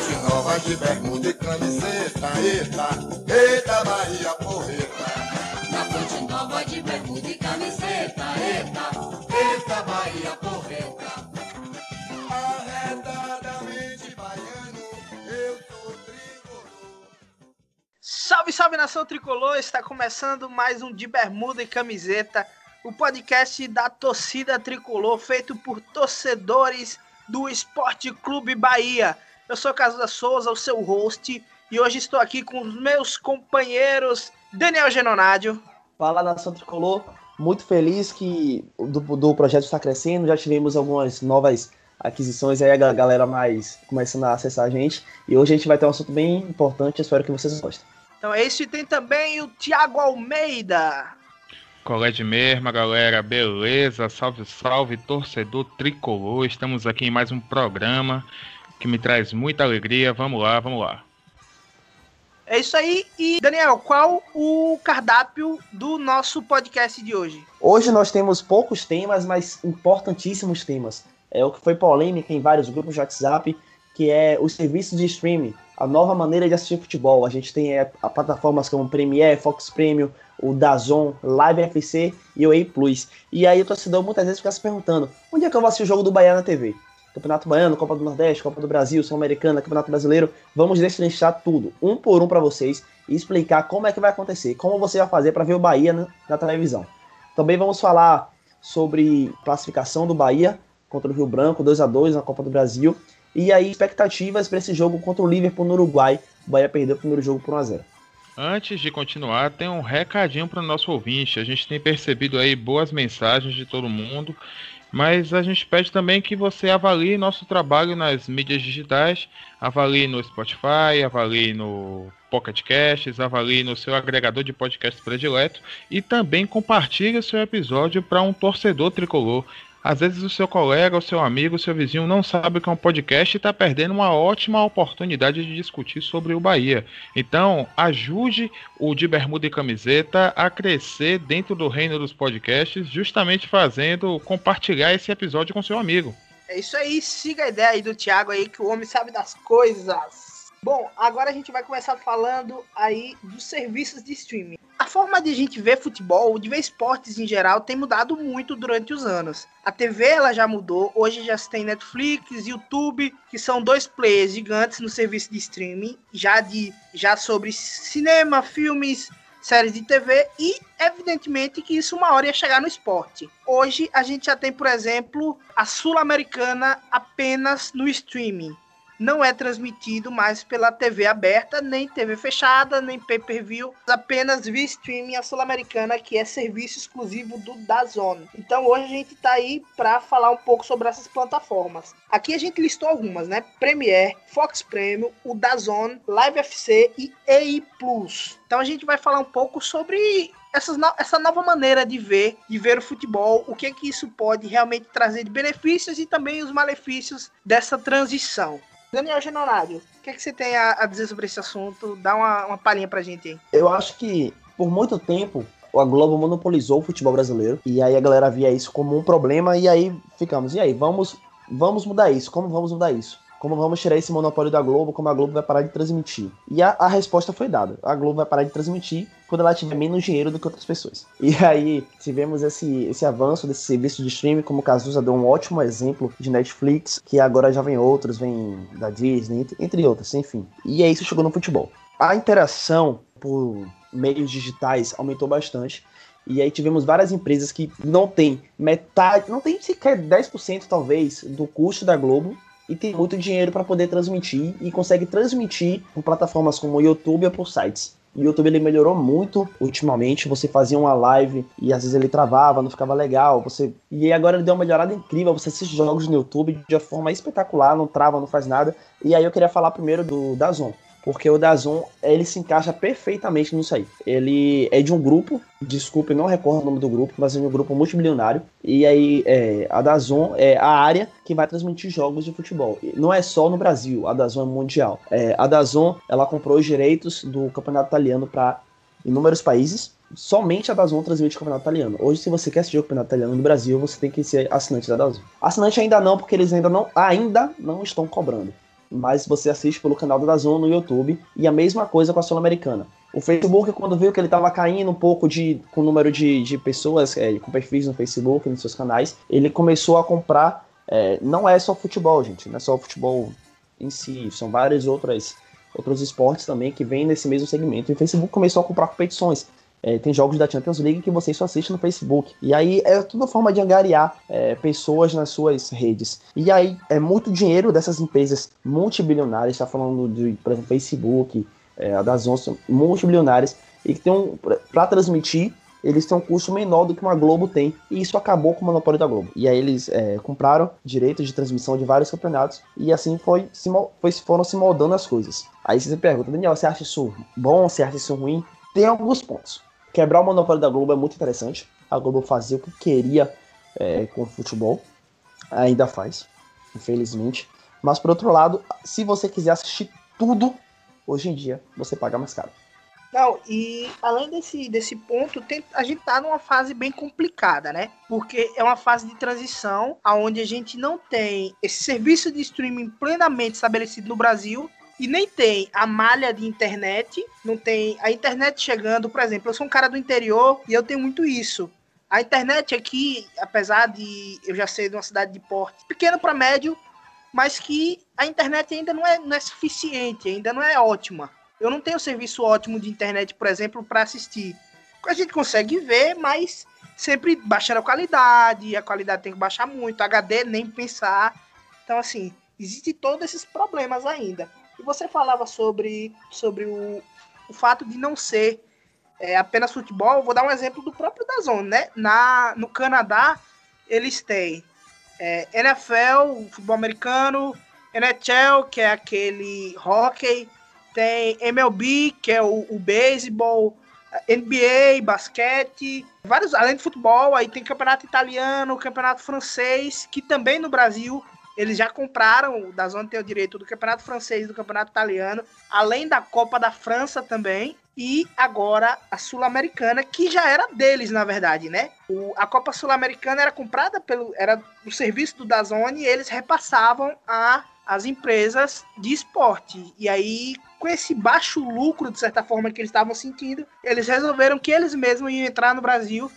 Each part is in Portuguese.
Fonte Nova de bermuda e camiseta, eita, eita Bahia porreta. Na Fonte Nova de bermuda e camiseta, eita, eita Bahia porreta. Arredadamente baiano, eu sou tricolor. Salve, salve nação tricolor! Está começando mais um De Bermuda e Camiseta, o podcast da torcida tricolor, feito por torcedores do Esporte Clube Bahia. Eu sou Casuda Souza, o seu host, e hoje estou aqui com os meus companheiros Daniel Genonádio. Fala nação tricolor, muito feliz que o do, do projeto está crescendo, já tivemos algumas novas aquisições aí, a galera mais começando a acessar a gente, e hoje a gente vai ter um assunto bem importante, espero que vocês gostem. Então é isso, e tem também o Thiago Almeida. É de mesma, galera? Beleza? Salve, salve, torcedor tricolor. Estamos aqui em mais um programa que me traz muita alegria. Vamos lá, vamos lá. É isso aí, e Daniel, qual o cardápio do nosso podcast de hoje? Hoje nós temos poucos temas, mas importantíssimos temas. É o que foi polêmica em vários grupos de WhatsApp, que é os serviços de streaming, a nova maneira de assistir futebol. A gente tem é, a plataformas como Premiere, Fox Premium, o Dazon, Live FC e o A Plus. E aí o torcedor muitas vezes fica se perguntando: onde é que eu vou assistir o jogo do Bahia na TV? Campeonato Baiano, Copa do Nordeste, Copa do Brasil, Sul-Americana, Campeonato Brasileiro. Vamos destrinchar tudo, um por um para vocês e explicar como é que vai acontecer, como você vai fazer para ver o Bahia na, na televisão. Também vamos falar sobre classificação do Bahia contra o Rio Branco, 2 a 2 na Copa do Brasil. E aí, expectativas para esse jogo contra o Liverpool no Uruguai. O Bahia perdeu o primeiro jogo por 1x0. Antes de continuar, tem um recadinho para o nosso ouvinte. A gente tem percebido aí boas mensagens de todo mundo, mas a gente pede também que você avalie nosso trabalho nas mídias digitais, avalie no Spotify, avalie no Pocket Casts, avalie no seu agregador de podcast predileto e também compartilhe o seu episódio para um torcedor tricolor. Às vezes o seu colega, o seu amigo, o seu vizinho não sabe o que é um podcast e está perdendo uma ótima oportunidade de discutir sobre o Bahia. Então, ajude o de Bermuda e Camiseta a crescer dentro do reino dos podcasts, justamente fazendo compartilhar esse episódio com seu amigo. É isso aí, siga a ideia aí do Thiago aí, que o homem sabe das coisas. Bom, agora a gente vai começar falando aí dos serviços de streaming. Forma de a gente ver futebol, de ver esportes em geral, tem mudado muito durante os anos. A TV ela já mudou, hoje já se tem Netflix, YouTube, que são dois players gigantes no serviço de streaming, já de já sobre cinema, filmes, séries de TV e evidentemente que isso uma hora ia chegar no esporte. Hoje a gente já tem, por exemplo, a Sul-Americana apenas no streaming não é transmitido mais pela TV aberta, nem TV fechada, nem pay-per-view, apenas via streaming a Sul-Americana, que é serviço exclusivo do DAZN. Então hoje a gente está aí para falar um pouco sobre essas plataformas. Aqui a gente listou algumas, né? Premiere, Fox Premium, o DAZN, Live FC e EI Plus. Então a gente vai falar um pouco sobre essas no essa nova maneira de ver, de ver o futebol, o que é que isso pode realmente trazer de benefícios e também os malefícios dessa transição. Daniel Genonário, o que, é que você tem a, a, dizer sobre esse assunto? Dá uma, uma palhinha pra gente aí. Eu acho que, por muito tempo, a Globo monopolizou o futebol brasileiro. E aí a galera via isso como um problema. E aí ficamos, e aí, vamos, vamos mudar isso? Como vamos mudar isso? Como vamos tirar esse monopólio da Globo? Como a Globo vai parar de transmitir? E a, a resposta foi dada. A Globo vai parar de transmitir quando ela tiver menos dinheiro do que outras pessoas. E aí tivemos esse, esse avanço desse serviço de streaming, como o Cazuza deu um ótimo exemplo de Netflix, que agora já vem outros, vem da Disney, entre outras, enfim. E aí isso chegou no futebol. A interação por meios digitais aumentou bastante. E aí tivemos várias empresas que não tem metade, não tem sequer 10% talvez do custo da Globo e tem muito dinheiro para poder transmitir e consegue transmitir por plataformas como o YouTube ou por sites. O YouTube ele melhorou muito ultimamente. Você fazia uma live e às vezes ele travava, não ficava legal. Você e agora ele deu uma melhorada incrível. Você assiste jogos no YouTube de uma forma espetacular, não trava, não faz nada. E aí eu queria falar primeiro do Dazon porque o Dazon ele se encaixa perfeitamente nisso aí. Ele é de um grupo, desculpe, não recordo o nome do grupo, mas é um grupo multimilionário. E aí é, a Dazon é a área que vai transmitir jogos de futebol. Não é só no Brasil, a Dazon é mundial. É, a Dazon ela comprou os direitos do campeonato italiano para inúmeros países. Somente a Dazon transmite o campeonato italiano. Hoje, se você quer assistir o campeonato italiano no Brasil, você tem que ser assinante da Dazon. Assinante ainda não, porque eles ainda não, ainda não estão cobrando. Mas você assiste pelo canal da Dazon no YouTube e a mesma coisa com a Sul-Americana. O Facebook, quando viu que ele estava caindo um pouco de, com o número de, de pessoas é, com perfis no Facebook, nos seus canais, ele começou a comprar. É, não é só futebol, gente, não é só futebol em si, são vários outros, outros esportes também que vêm nesse mesmo segmento. E o Facebook começou a comprar competições. É, tem jogos da Champions League que você só assiste no Facebook. E aí é tudo forma de angariar é, pessoas nas suas redes. E aí é muito dinheiro dessas empresas multibilionárias, está falando de, por exemplo, Facebook, é, das 11 multibilionárias, e que tem um. para transmitir, eles têm um custo menor do que uma Globo tem. E isso acabou com o monopólio da Globo. E aí eles é, compraram direitos de transmissão de vários campeonatos e assim foi, se, foi, foram se moldando as coisas. Aí você pergunta, Daniel, você acha isso bom? Você acha isso ruim? Tem alguns pontos. Quebrar o monopólio da Globo é muito interessante. A Globo fazia o que queria é, com o futebol. Ainda faz, infelizmente. Mas por outro lado, se você quiser assistir tudo, hoje em dia você paga mais caro. Não, e além desse, desse ponto, tem, a gente tá numa fase bem complicada, né? Porque é uma fase de transição onde a gente não tem esse serviço de streaming plenamente estabelecido no Brasil e nem tem a malha de internet, não tem a internet chegando, por exemplo, eu sou um cara do interior e eu tenho muito isso. A internet aqui, apesar de eu já ser de uma cidade de porte pequeno para médio, mas que a internet ainda não é, não é suficiente, ainda não é ótima. Eu não tenho serviço ótimo de internet, por exemplo, para assistir. A gente consegue ver, mas sempre baixando a qualidade, a qualidade tem que baixar muito, HD nem pensar. Então, assim, existem todos esses problemas ainda. E você falava sobre, sobre o, o fato de não ser é, apenas futebol. Vou dar um exemplo do próprio Dazon, né? Na, no Canadá, eles têm é, NFL, futebol americano, NHL, que é aquele hockey, tem MLB, que é o, o beisebol, NBA, basquete, vários, além de futebol, aí tem campeonato italiano, campeonato francês, que também no Brasil eles já compraram, da zona tem o direito do campeonato francês do campeonato italiano, além da Copa da França também, e agora a Sul-Americana, que já era deles, na verdade, né? O, a Copa Sul-Americana era comprada pelo. era do serviço do Dazone e eles repassavam a as empresas de esporte. E aí, com esse baixo lucro, de certa forma, que eles estavam sentindo, eles resolveram que eles mesmos iam entrar no Brasil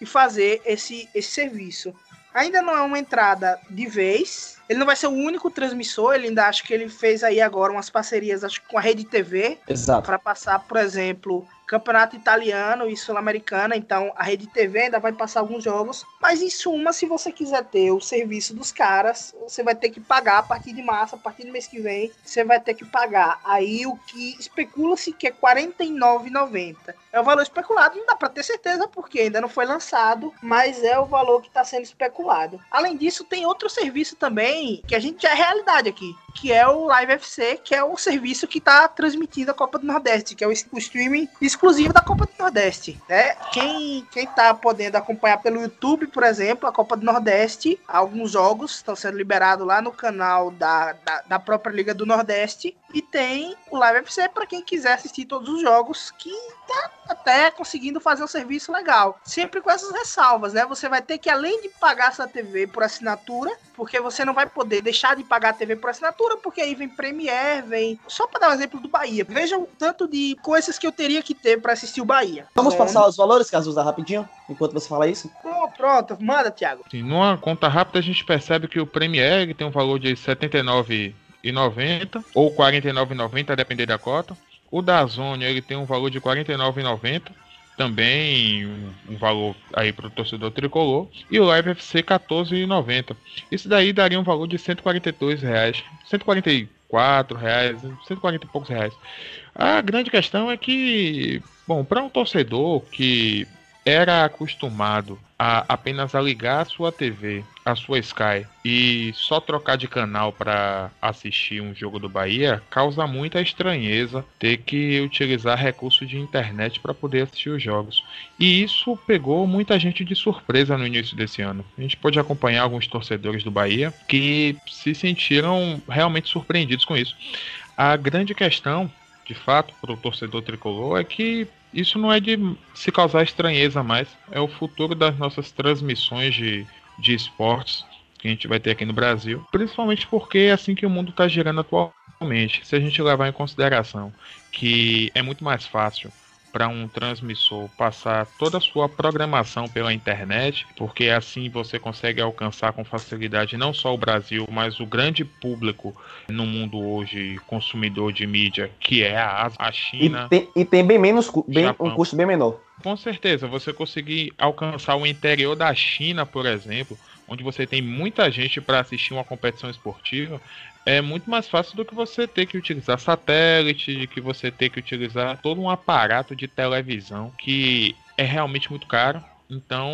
e fazer esse, esse serviço. Ainda não é uma entrada de vez. Ele não vai ser o único transmissor. Ele ainda acho que ele fez aí agora umas parcerias acho, com a Rede TV. Exato. Para passar, por exemplo, campeonato italiano e sul-americana, então a rede TV ainda vai passar alguns jogos. Mas em suma, se você quiser ter o serviço dos caras, você vai ter que pagar a partir de março, a partir do mês que vem, você vai ter que pagar. Aí o que especula-se que é R$ 49,90. É o valor especulado, não dá para ter certeza porque ainda não foi lançado, mas é o valor que está sendo especulado. Além disso, tem outro serviço também que a gente já é realidade aqui, que é o Live FC, que é o serviço que está transmitindo a Copa do Nordeste, que é o, o streaming exclusivo da Copa do Nordeste. Né? Quem, quem tá podendo acompanhar pelo YouTube, por exemplo, a Copa do Nordeste, alguns jogos estão sendo liberados lá no canal da, da, da própria Liga do Nordeste. E tem o Live FC para quem quiser assistir todos os jogos, que tá até conseguindo fazer um serviço legal. Sempre com essas ressalvas, né? Você vai ter que, além de pagar essa TV por assinatura, porque você não vai poder deixar de pagar a TV por assinatura, porque aí vem Premiere, vem. Só para dar um exemplo do Bahia. Veja o tanto de coisas que eu teria que ter para assistir o Bahia. Vamos é. passar os valores, Cazuza, rapidinho, enquanto você fala isso? Oh, pronto, manda, Thiago. Sim, numa conta rápida a gente percebe que o Premiere tem um valor de R$ 79,90 ou R$ 49,90, a depender da cota. O da Zone ele tem um valor de R$ 49,90 também um, um, valor aí para o torcedor tricolor e o Live FC 14,90. Isso daí daria um valor de 142 reais, 144 reais, 140 e poucos reais. A grande questão é que, bom, para um torcedor que era acostumado a apenas a ligar a sua TV, a sua Sky e só trocar de canal para assistir um jogo do Bahia, causa muita estranheza ter que utilizar recursos de internet para poder assistir os jogos. E isso pegou muita gente de surpresa no início desse ano. A gente pôde acompanhar alguns torcedores do Bahia que se sentiram realmente surpreendidos com isso. A grande questão de fato, para o torcedor tricolor é que isso não é de se causar estranheza mais, é o futuro das nossas transmissões de, de esportes que a gente vai ter aqui no Brasil, principalmente porque é assim que o mundo está girando atualmente. se a gente levar em consideração que é muito mais fácil para um transmissor passar toda a sua programação pela internet, porque assim você consegue alcançar com facilidade não só o Brasil, mas o grande público no mundo hoje consumidor de mídia, que é a, Ásia, a China. E tem, e tem bem menos, bem, Japão. um custo bem menor. Com certeza, você conseguir alcançar o interior da China, por exemplo, onde você tem muita gente para assistir uma competição esportiva, é muito mais fácil do que você ter que utilizar satélite, de que você ter que utilizar todo um aparato de televisão que é realmente muito caro. Então,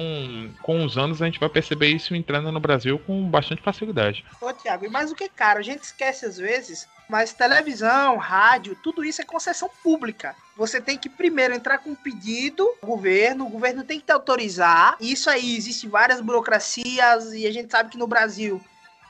com os anos, a gente vai perceber isso entrando no Brasil com bastante facilidade. Ô, Tiago, e mais do que caro, a gente esquece às vezes, mas televisão, rádio, tudo isso é concessão pública. Você tem que primeiro entrar com um pedido ao governo, o governo tem que te autorizar. Isso aí, existe várias burocracias e a gente sabe que no Brasil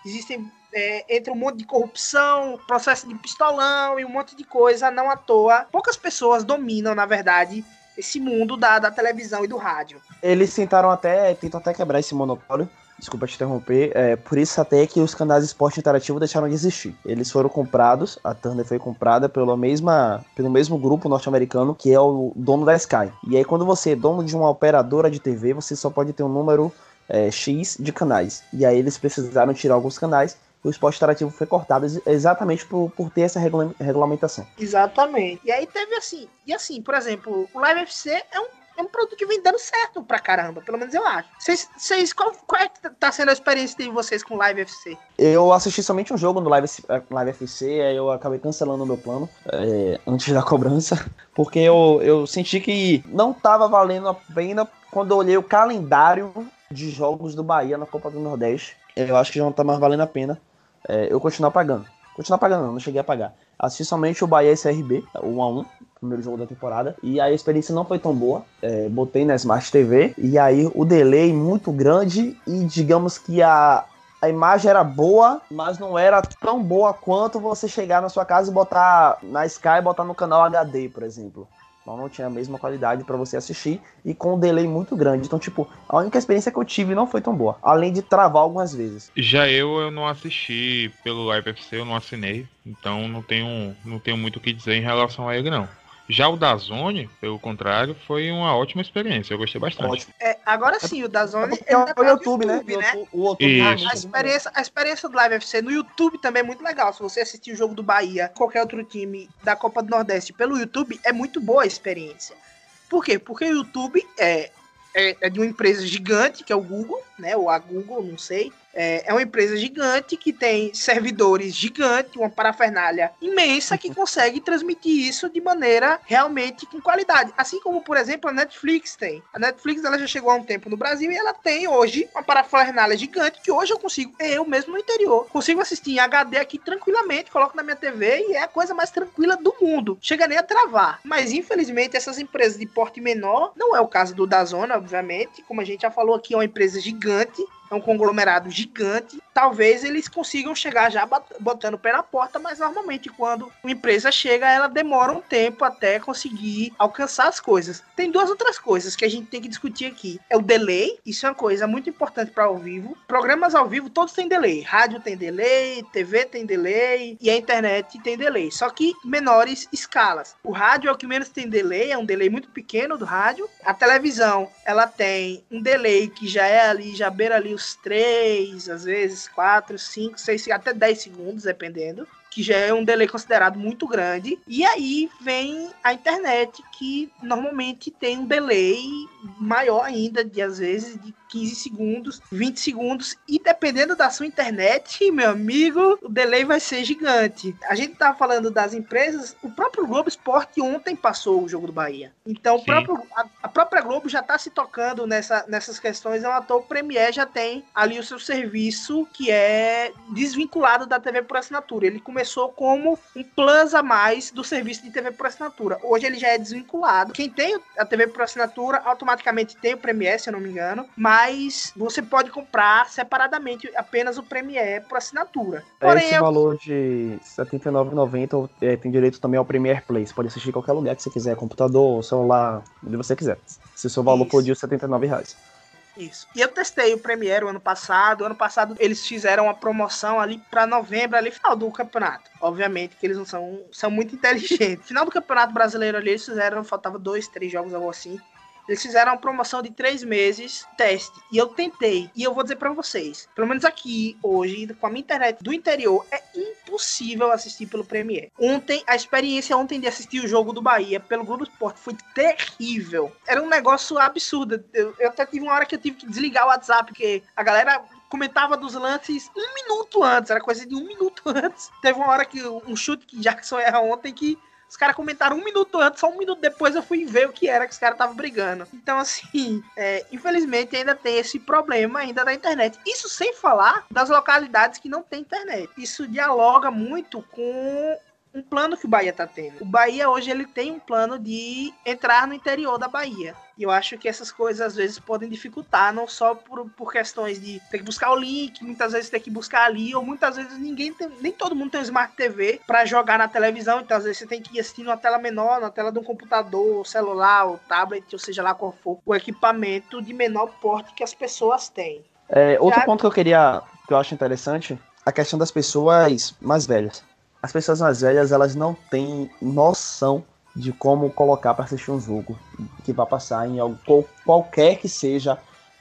existem é, entre um monte de corrupção, processo de pistolão e um monte de coisa, não à toa. Poucas pessoas dominam, na verdade, esse mundo da, da televisão e do rádio. Eles tentaram até, tentam até quebrar esse monopólio. Desculpa te interromper. É, por isso até que os canais de esporte interativo deixaram de existir. Eles foram comprados, a Turner foi comprada pela mesma, pelo mesmo grupo norte-americano que é o dono da Sky. E aí quando você é dono de uma operadora de TV, você só pode ter um número é, X de canais. E aí eles precisaram tirar alguns canais o esporte interativo foi cortado exatamente por, por ter essa regula regulamentação. Exatamente. E aí teve assim, e assim, por exemplo, o Live FC é um, é um produto que vem dando certo pra caramba, pelo menos eu acho. Vocês, qual, qual é que tá sendo a experiência de vocês com o Live FC? Eu assisti somente um jogo no Live, Live FC, aí eu acabei cancelando o meu plano é, antes da cobrança, porque eu, eu senti que não tava valendo a pena quando eu olhei o calendário de jogos do Bahia na Copa do Nordeste. Eu acho que já não tá mais valendo a pena é, eu continuar pagando. Continuar pagando, não, não cheguei a pagar. Assisti somente o Bahia SRB, o 1x1, primeiro jogo da temporada, e a experiência não foi tão boa. É, botei na Smart TV, e aí o delay muito grande, e digamos que a, a imagem era boa, mas não era tão boa quanto você chegar na sua casa e botar na Sky botar no canal HD, por exemplo. Então não tinha a mesma qualidade para você assistir e com um delay muito grande. Então, tipo, a única experiência que eu tive não foi tão boa, além de travar algumas vezes. Já eu, eu não assisti pelo Live FC, eu não assinei, então não tenho, não tenho muito o que dizer em relação a ele, não. Já o da Zone, pelo contrário, foi uma ótima experiência. Eu gostei bastante. É, agora sim, o da Zone é, é o YouTube, né? YouTube, né? O, YouTube, a, experiência, a experiência do Live FC no YouTube também é muito legal. Se você assistir o jogo do Bahia, qualquer outro time da Copa do Nordeste pelo YouTube, é muito boa a experiência. Por quê? Porque o YouTube é, é, é de uma empresa gigante, que é o Google, né? Ou a Google, não sei. É, é uma empresa gigante que tem servidores gigantes, uma parafernália imensa que consegue transmitir isso de maneira realmente com qualidade. Assim como, por exemplo, a Netflix tem. A Netflix ela já chegou há um tempo no Brasil e ela tem hoje uma parafernália gigante que hoje eu consigo, eu mesmo no interior, consigo assistir em HD aqui tranquilamente, coloco na minha TV e é a coisa mais tranquila do mundo. Chega nem a travar. Mas infelizmente essas empresas de porte menor, não é o caso do Dazona, obviamente, como a gente já falou aqui, é uma empresa gigante é um conglomerado gigante. Talvez eles consigam chegar já botando o pé na porta, mas normalmente quando uma empresa chega, ela demora um tempo até conseguir alcançar as coisas. Tem duas outras coisas que a gente tem que discutir aqui. É o delay, isso é uma coisa muito importante para ao vivo. Programas ao vivo todos têm delay. Rádio tem delay, TV tem delay e a internet tem delay. Só que menores escalas. O rádio é o que menos tem delay, é um delay muito pequeno do rádio. A televisão, ela tem um delay que já é ali, já beira ali os 3, às vezes 4, 5, 6, até 10 segundos, dependendo que já é um delay considerado muito grande. E aí vem a internet, que normalmente tem um delay maior ainda, de às vezes de 15 segundos, 20 segundos, e dependendo da sua internet, meu amigo, o delay vai ser gigante. A gente tá falando das empresas, o próprio Globo Esporte ontem passou o jogo do Bahia. Então, próprio, a, a, própria Globo já tá se tocando nessa, nessas questões, é então, o Premier já tem ali o seu serviço que é desvinculado da TV por assinatura. Ele começou como um plus a mais do serviço de TV por assinatura. Hoje ele já é desvinculado. Quem tem a TV por assinatura automaticamente tem o Premiere, se eu não me engano, mas você pode comprar separadamente apenas o Premiere por assinatura. Porém, Esse eu... valor de R$ 79,90 é, tem direito também ao Premiere Play. Você pode assistir em qualquer lugar que você quiser, computador, celular, onde você quiser. Se o seu valor Isso. for de 79 reais. Isso. E eu testei o Premiere o ano passado. Ano passado eles fizeram uma promoção ali para novembro, ali final do campeonato. Obviamente que eles não são, são muito inteligentes. Final do campeonato brasileiro ali eles fizeram, faltava dois, três jogos algo assim. Eles fizeram uma promoção de três meses teste. E eu tentei. E eu vou dizer para vocês: pelo menos aqui, hoje, com a minha internet do interior, é impossível assistir pelo Premiere. Ontem, a experiência ontem de assistir o jogo do Bahia pelo Globo Esporte foi terrível. Era um negócio absurdo. Eu, eu até tive uma hora que eu tive que desligar o WhatsApp, porque a galera comentava dos lances um minuto antes, era coisa de um minuto antes. Teve uma hora que um chute que Jackson erra ontem que os caras comentaram um minuto antes, só um minuto depois eu fui ver o que era que os caras estavam brigando. Então, assim, é, infelizmente ainda tem esse problema ainda da internet. Isso sem falar das localidades que não tem internet. Isso dialoga muito com um plano que o Bahia tá tendo. O Bahia hoje ele tem um plano de entrar no interior da Bahia. E eu acho que essas coisas às vezes podem dificultar, não só por, por questões de ter que buscar o link, muitas vezes ter que buscar ali, ou muitas vezes ninguém tem, nem todo mundo tem um Smart TV para jogar na televisão, então às vezes você tem que ir assistir numa tela menor, na tela de um computador, celular, ou tablet, ou seja lá qual for, o equipamento de menor porte que as pessoas têm. É, outro Já... ponto que eu queria, que eu acho interessante, a questão das pessoas mais velhas as pessoas mais velhas elas não têm noção de como colocar para assistir um jogo que vai passar em algo, qualquer que seja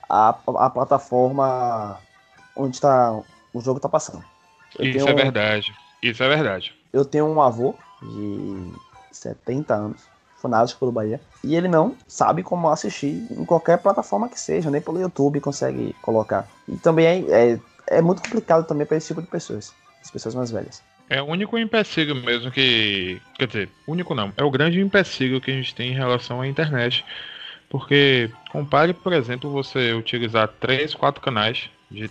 a, a plataforma onde tá, o jogo está passando. Eu Isso é verdade. Isso é verdade. Eu tenho um avô de 70 anos, fanático pelo Bahia, e ele não sabe como assistir em qualquer plataforma que seja, nem pelo YouTube consegue colocar. E também é, é, é muito complicado também para esse tipo de pessoas, as pessoas mais velhas. É o único empecilho mesmo que. Quer dizer, único não. É o grande empecilho que a gente tem em relação à internet. Porque compare, por exemplo, você utilizar três, quatro canais de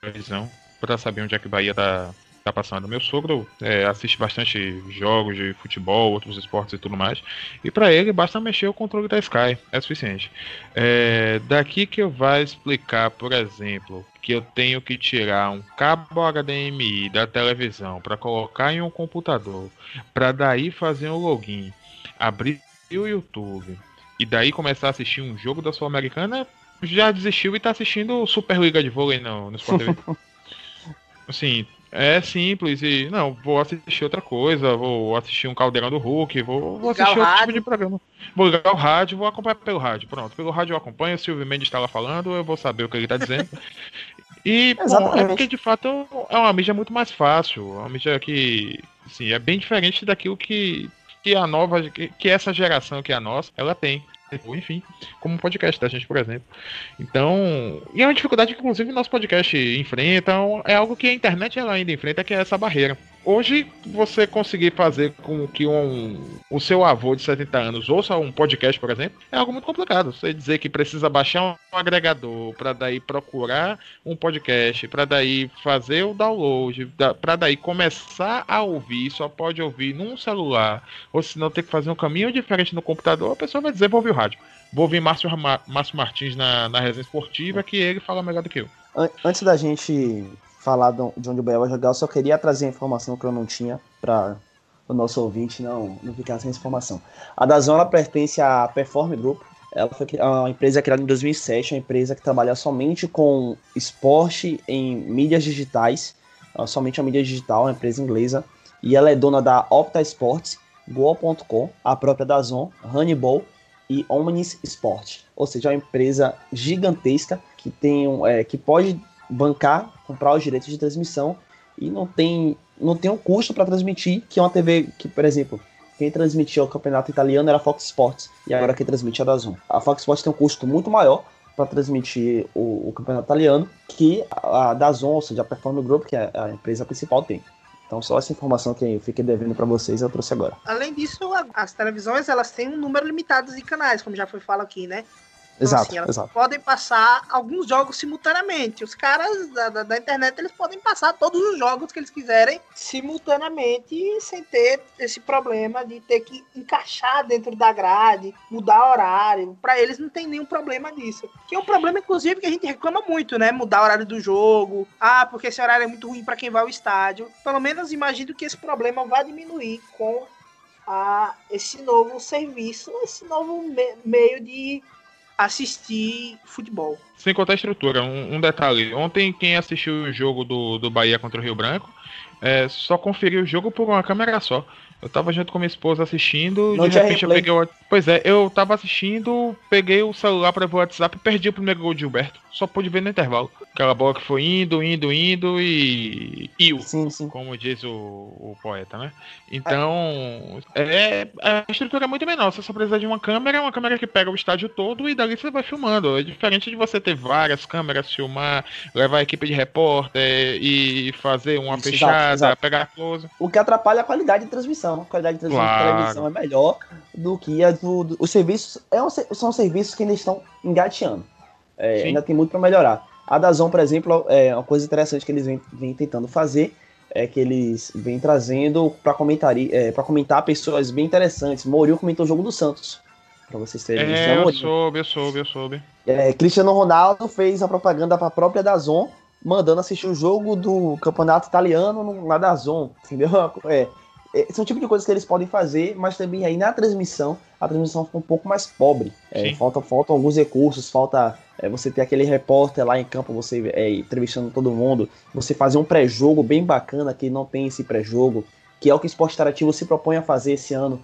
televisão para saber onde é que Bahia tá, tá passando. Meu sogro é, assiste bastante jogos de futebol, outros esportes e tudo mais. E para ele basta mexer o controle da Sky, é suficiente. É, daqui que eu vai explicar, por exemplo, que eu tenho que tirar um cabo HDMI da televisão para colocar em um computador, para daí fazer um login, abrir o YouTube e daí começar a assistir um jogo da Sul-Americana, já desistiu e está assistindo Superliga de vôlei no, no Sport TV. assim, é simples e não, vou assistir outra coisa, vou assistir um Caldeirão do Hulk, vou, vou assistir outro rádio. tipo de programa. Vou ligar o rádio, vou acompanhar pelo rádio. Pronto, pelo rádio eu acompanho, o Silvio Mendes está lá falando, eu vou saber o que ele está dizendo. E bom, é porque de fato é uma mídia muito mais fácil, é uma mídia que assim, é bem diferente daquilo que, que a nova, que, que essa geração que é a nossa, ela tem enfim, como um podcast da gente, por exemplo. Então, e é uma dificuldade que, inclusive, nosso podcast enfrenta, é algo que a internet ela ainda enfrenta, que é essa barreira. Hoje, você conseguir fazer com que um, o seu avô de 70 anos ouça um podcast, por exemplo, é algo muito complicado. Você dizer que precisa baixar um agregador para daí procurar um podcast, para daí fazer o download, para daí começar a ouvir, só pode ouvir num celular, ou se não ter que fazer um caminho diferente no computador, a pessoa vai dizer, vou ouvir o rádio. Vou ouvir Márcio, Márcio Martins na, na resenha esportiva, que ele fala melhor do que eu. Antes da gente falar de onde o Bahia vai jogar, eu só queria trazer a informação que eu não tinha para o nosso ouvinte não, não ficar sem informação. A Dazon pertence à Perform Group, ela foi uma empresa criada em 2007, uma empresa que trabalha somente com esporte em mídias digitais, somente a mídia digital, uma empresa inglesa, e ela é dona da Opta Sports, Goal.com, a própria Dazon, Honeyball e Omnis Sport, ou seja, é uma empresa gigantesca que tem é, que pode bancar, comprar os direitos de transmissão e não tem, não tem um custo para transmitir, que é uma TV que, por exemplo, quem transmitia o campeonato italiano era a Fox Sports e agora quem transmite é a Dazon. A Fox Sports tem um custo muito maior para transmitir o, o, campeonato italiano que a, a Dazon, ou seja, a Performance Group, que é a empresa principal, tem. Então só essa informação que eu fiquei devendo para vocês eu trouxe agora. Além disso, as televisões elas têm um número limitado de canais, como já foi falado aqui, né? Então, exato, assim, elas exato. podem passar alguns jogos simultaneamente. Os caras da, da, da, internet eles podem passar todos os jogos que eles quiserem simultaneamente sem ter esse problema de ter que encaixar dentro da grade, mudar horário. Para eles não tem nenhum problema disso. Que é um problema, inclusive, que a gente reclama muito, né? Mudar o horário do jogo. Ah, porque esse horário é muito ruim para quem vai ao estádio. Pelo menos imagino que esse problema vai diminuir com a, esse novo serviço, esse novo me meio de assistir futebol. Sem contar a estrutura, um, um detalhe. Ontem, quem assistiu o jogo do, do Bahia contra o Rio Branco, é, só conferiu o jogo por uma câmera só. Eu tava junto com minha esposa assistindo, Não de repente eu replay. peguei o. Pois é, eu tava assistindo, peguei o celular pra ver o WhatsApp e perdi o primeiro gol de Gilberto. Só pude ver no intervalo. Aquela bola que foi indo, indo, indo e. Iu. Sim, sim. Como diz o, o poeta, né? Então, é, a estrutura é muito menor. Você só precisa de uma câmera, uma câmera que pega o estádio todo e dali você vai filmando. É diferente de você ter várias câmeras, filmar, levar a equipe de repórter e fazer uma Isso, exato, fechada, exato. pegar close. O que atrapalha a qualidade de transmissão. A qualidade de transmissão Claro. de televisão é melhor do que a do. do- os serviços. É um são serviços que ainda estão engateando. É, ainda tem muito para melhorar. A Dazon, por exemplo, é uma coisa interessante que eles vêm, vêm tentando fazer. É que eles vêm trazendo para comentar, é, comentar pessoas bem interessantes. Mourinho comentou o jogo do Santos. Pra vocês terem visto. É, né, eu soube, eu soube, eu soube. É, Cristiano Ronaldo fez a propaganda para a própria Dazon, mandando assistir o jogo do campeonato italiano no- na Dazon, entendeu? É, é, são o tipo de coisas que eles podem fazer, mas também aí na transmissão, a transmissão fica um pouco mais pobre. É, falta, faltam alguns recursos, falta é, você ter aquele repórter lá em campo, você é, entrevistando todo mundo, você fazer um pré-jogo bem bacana, que não tem esse pré-jogo, que é o que o Esporte Interativo se propõe a fazer esse ano.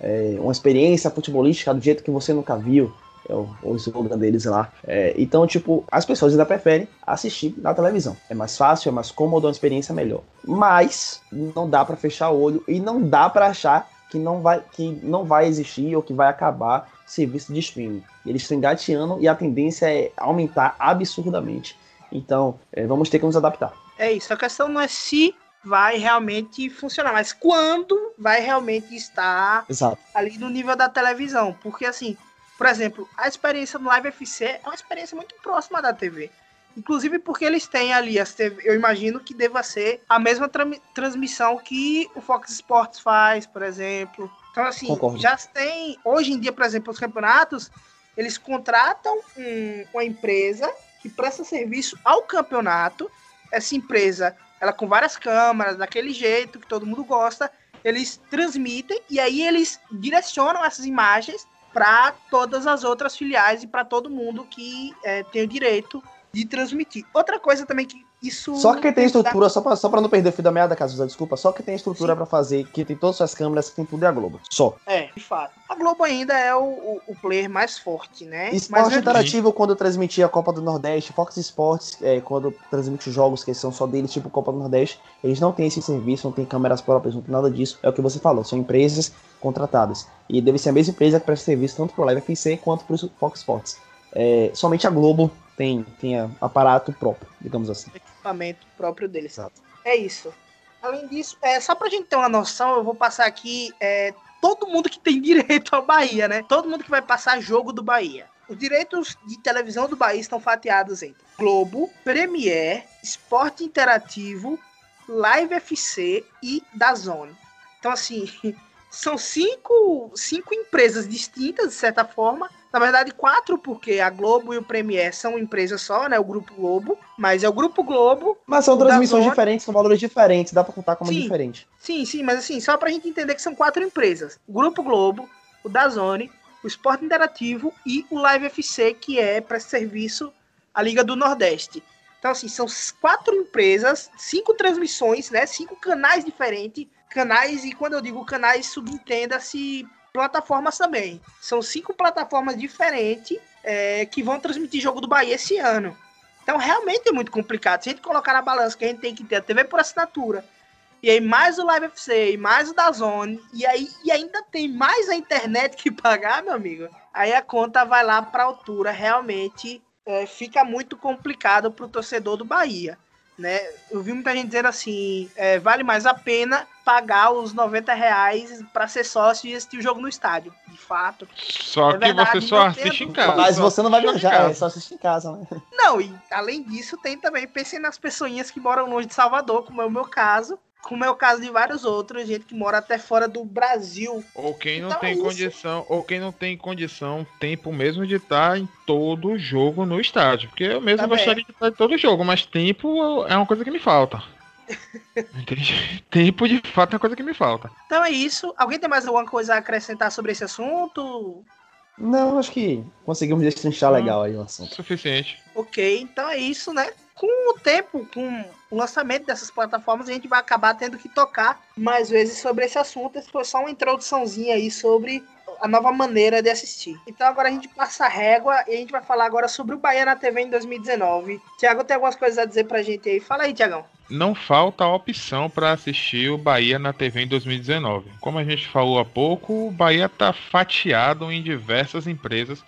É, uma experiência futebolística do jeito que você nunca viu é o, o slogan deles lá. É, então, tipo, as pessoas ainda preferem assistir na televisão. É mais fácil, é mais cômodo, é uma experiência melhor. Mas não dá pra fechar o olho e não dá pra achar que não vai que não vai existir ou que vai acabar serviço de streaming. Eles estão engateando e a tendência é aumentar absurdamente. Então, é, vamos ter que nos adaptar. É isso. A questão não é se vai realmente funcionar, mas quando vai realmente estar Exato. ali no nível da televisão. Porque, assim, por exemplo, a experiência no Live FC é uma experiência muito próxima da TV. Inclusive porque eles têm ali, as TV, eu imagino que deva ser a mesma trami- transmissão que o Fox Sports faz, por exemplo. Então, assim, Concordo. já tem. Hoje em dia, por exemplo, os campeonatos, eles contratam um- uma empresa que presta serviço ao campeonato. Essa empresa, ela com várias câmeras, daquele jeito que todo mundo gosta, eles transmitem e aí eles direcionam essas imagens para todas as outras filiais e para todo mundo que eh, tem o direito de transmitir. Outra coisa também que isso Só que tem estrutura, só pra, só pra não perder o fio da meada, Caso desculpa, só que tem estrutura pra fazer, que tem todas as câmeras, que tem tudo é a Globo. Só. É, de fato. A Globo ainda é o, o, o player mais forte, né? Esporte Mas Interativo, quando transmitia a Copa do Nordeste, Fox Sports, é, quando transmite jogos que são só deles, tipo Copa do Nordeste, eles não têm esse serviço, não tem câmeras próprias, não tem nada disso. É o que você falou, são empresas contratadas. E deve ser a mesma empresa que presta serviço tanto pro Live FC quanto pro Fox Sports. É, somente a Globo tem, tem aparato próprio, digamos assim. equipamento próprio deles. Exato. É isso. Além disso, é, só pra gente ter uma noção, eu vou passar aqui é, todo mundo que tem direito ao Bahia, né? Todo mundo que vai passar jogo do Bahia. Os direitos de televisão do Bahia estão fatiados entre Globo, Premier, Esporte Interativo, Live FC e Dazone. Então, assim, são cinco, cinco empresas distintas, de certa forma. Na verdade, quatro, porque a Globo e o Premier são empresas só, né? O Grupo Globo. Mas é o Grupo Globo. Mas são transmissões Dazone- diferentes, com valores diferentes, dá pra contar como Sim. diferente. Sim, sim, mas assim, só pra gente entender que são quatro empresas. O Grupo Globo, o Dazone, o Esporte Interativo e o Live FC, que é para serviço a Liga do Nordeste. Então, assim, são quatro empresas, cinco transmissões, né? Cinco canais diferentes. Canais, e quando eu digo canais, subentenda-se plataformas também. São cinco plataformas diferentes é, que vão transmitir jogo do Bahia esse ano. Então, realmente é muito complicado. Se a gente colocar na balança que a gente tem que ter a TV por assinatura, e aí mais o Live FC, mais o da Zone, e aí e ainda tem mais a internet que pagar, meu amigo. Aí a conta vai lá para altura, realmente é, fica muito complicado para o torcedor do Bahia. Né? Eu vi muita gente dizendo assim, é, vale mais a pena pagar os 90 reais para ser sócio e assistir o jogo no estádio. De fato. Só É que verdade, você só assiste em casa. Mas você não vai assiste viajar, é só assistir em casa, né? Não, e além disso, tem também, pensem nas pessoinhas que moram longe de Salvador, como é o meu caso, como é o caso de vários outros, gente que mora até fora do Brasil. Ou quem não Então é tem isso. condição, ou quem não tem condição, tempo mesmo de estar em todo jogo no estádio. Porque eu mesmo Também. gostaria de estar em todo jogo, mas tempo é uma coisa que me falta. Entende? Tempo de fato é uma coisa que me falta. Então é isso. Alguém tem mais alguma coisa a acrescentar sobre esse assunto? Não, acho que conseguimos destrinchar legal aí o assunto. Suficiente. Ok, então é isso, né? Com o tempo, com o lançamento dessas plataformas, a gente vai acabar tendo que tocar mais vezes sobre esse assunto. Esse foi só uma introduçãozinha aí sobre a nova maneira de assistir. Então agora a gente passa a régua e a gente vai falar agora sobre o Bahia na TV em 2019. Tiago tem algumas coisas a dizer pra gente aí. Fala aí, Tiagão. Não falta opção para assistir o Bahia na TV em 2019. Como a gente falou há pouco, o Bahia está fatiado em diversas empresas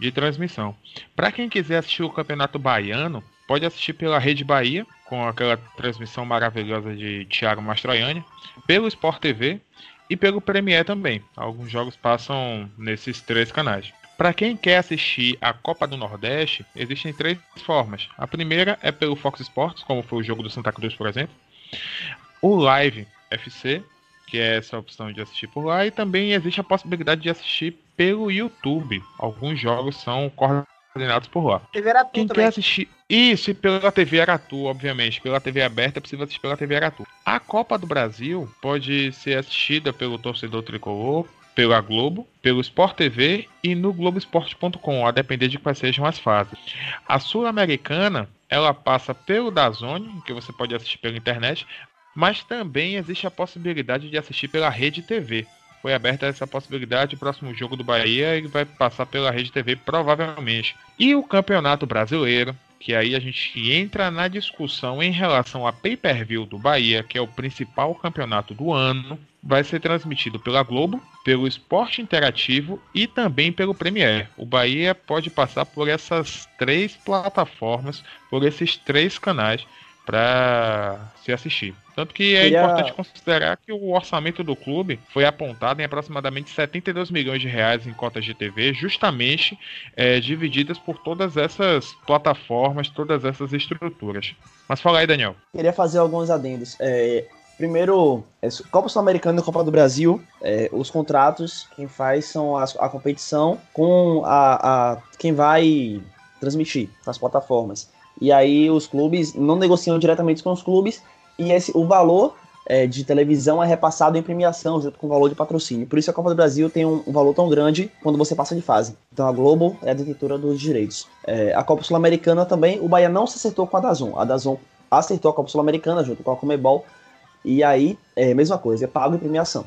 de transmissão. Para quem quiser assistir o Campeonato Baiano, pode assistir pela Rede Bahia, com aquela transmissão maravilhosa de Thiago Mastroianni, pelo Sport TV e pelo Premier também. Alguns jogos passam nesses três canais. Para quem quer assistir a Copa do Nordeste, existem três formas. A primeira é pelo Fox Sports, como foi o jogo do Santa Cruz, por exemplo. O Live FC, que é essa opção de assistir por lá, e também existe a possibilidade de assistir pelo YouTube. Alguns jogos são coordenados por lá. TV Aratu Quem também. quer assistir isso e pela TV Aratu, obviamente, pela TV aberta, é possível assistir pela TV Aratu. A Copa do Brasil pode ser assistida pelo torcedor tricolor, pela Globo, pelo Sport TV e no Globoesporte.com, a depender de quais sejam as fases. A Sul-Americana, ela passa pelo Dazone, que você pode assistir pela internet, mas também existe a possibilidade de assistir pela Rede TV. Foi aberta essa possibilidade, o próximo jogo do Bahia ele vai passar pela Rede TV provavelmente. E o Campeonato Brasileiro, que aí a gente entra na discussão em relação a pay-per-view do Bahia, que é o principal campeonato do ano, vai ser transmitido pela Globo, pelo Esporte Interativo e também pelo Premier. O Bahia pode passar por essas três plataformas, por esses três canais para se assistir. Tanto que é Queria- importante considerar que o orçamento do clube foi apontado em aproximadamente 72 milhões de reais em cotas de TV, justamente é, divididas por todas essas plataformas, todas essas estruturas. Mas fala aí, Daniel. Queria fazer alguns adendos. É, primeiro, é, Copa Sul-Americana e Copa do Brasil, é, os contratos, quem faz são as- a, competição com a, a- quem vai transmitir nas plataformas. E aí os clubes não negociam diretamente com os clubes e esse, o valor é, de televisão é repassado em premiação junto com o valor de patrocínio. Por isso a Copa do Brasil tem um, um valor tão grande quando você passa de fase. Então a Globo é a detentora dos direitos. É, a Copa Sul-Americana também, o Bahia não se acertou com a Dazon. A Dazon acertou a Copa Sul-Americana junto com a Comebol. E aí, é a mesma coisa, é pago em premiação.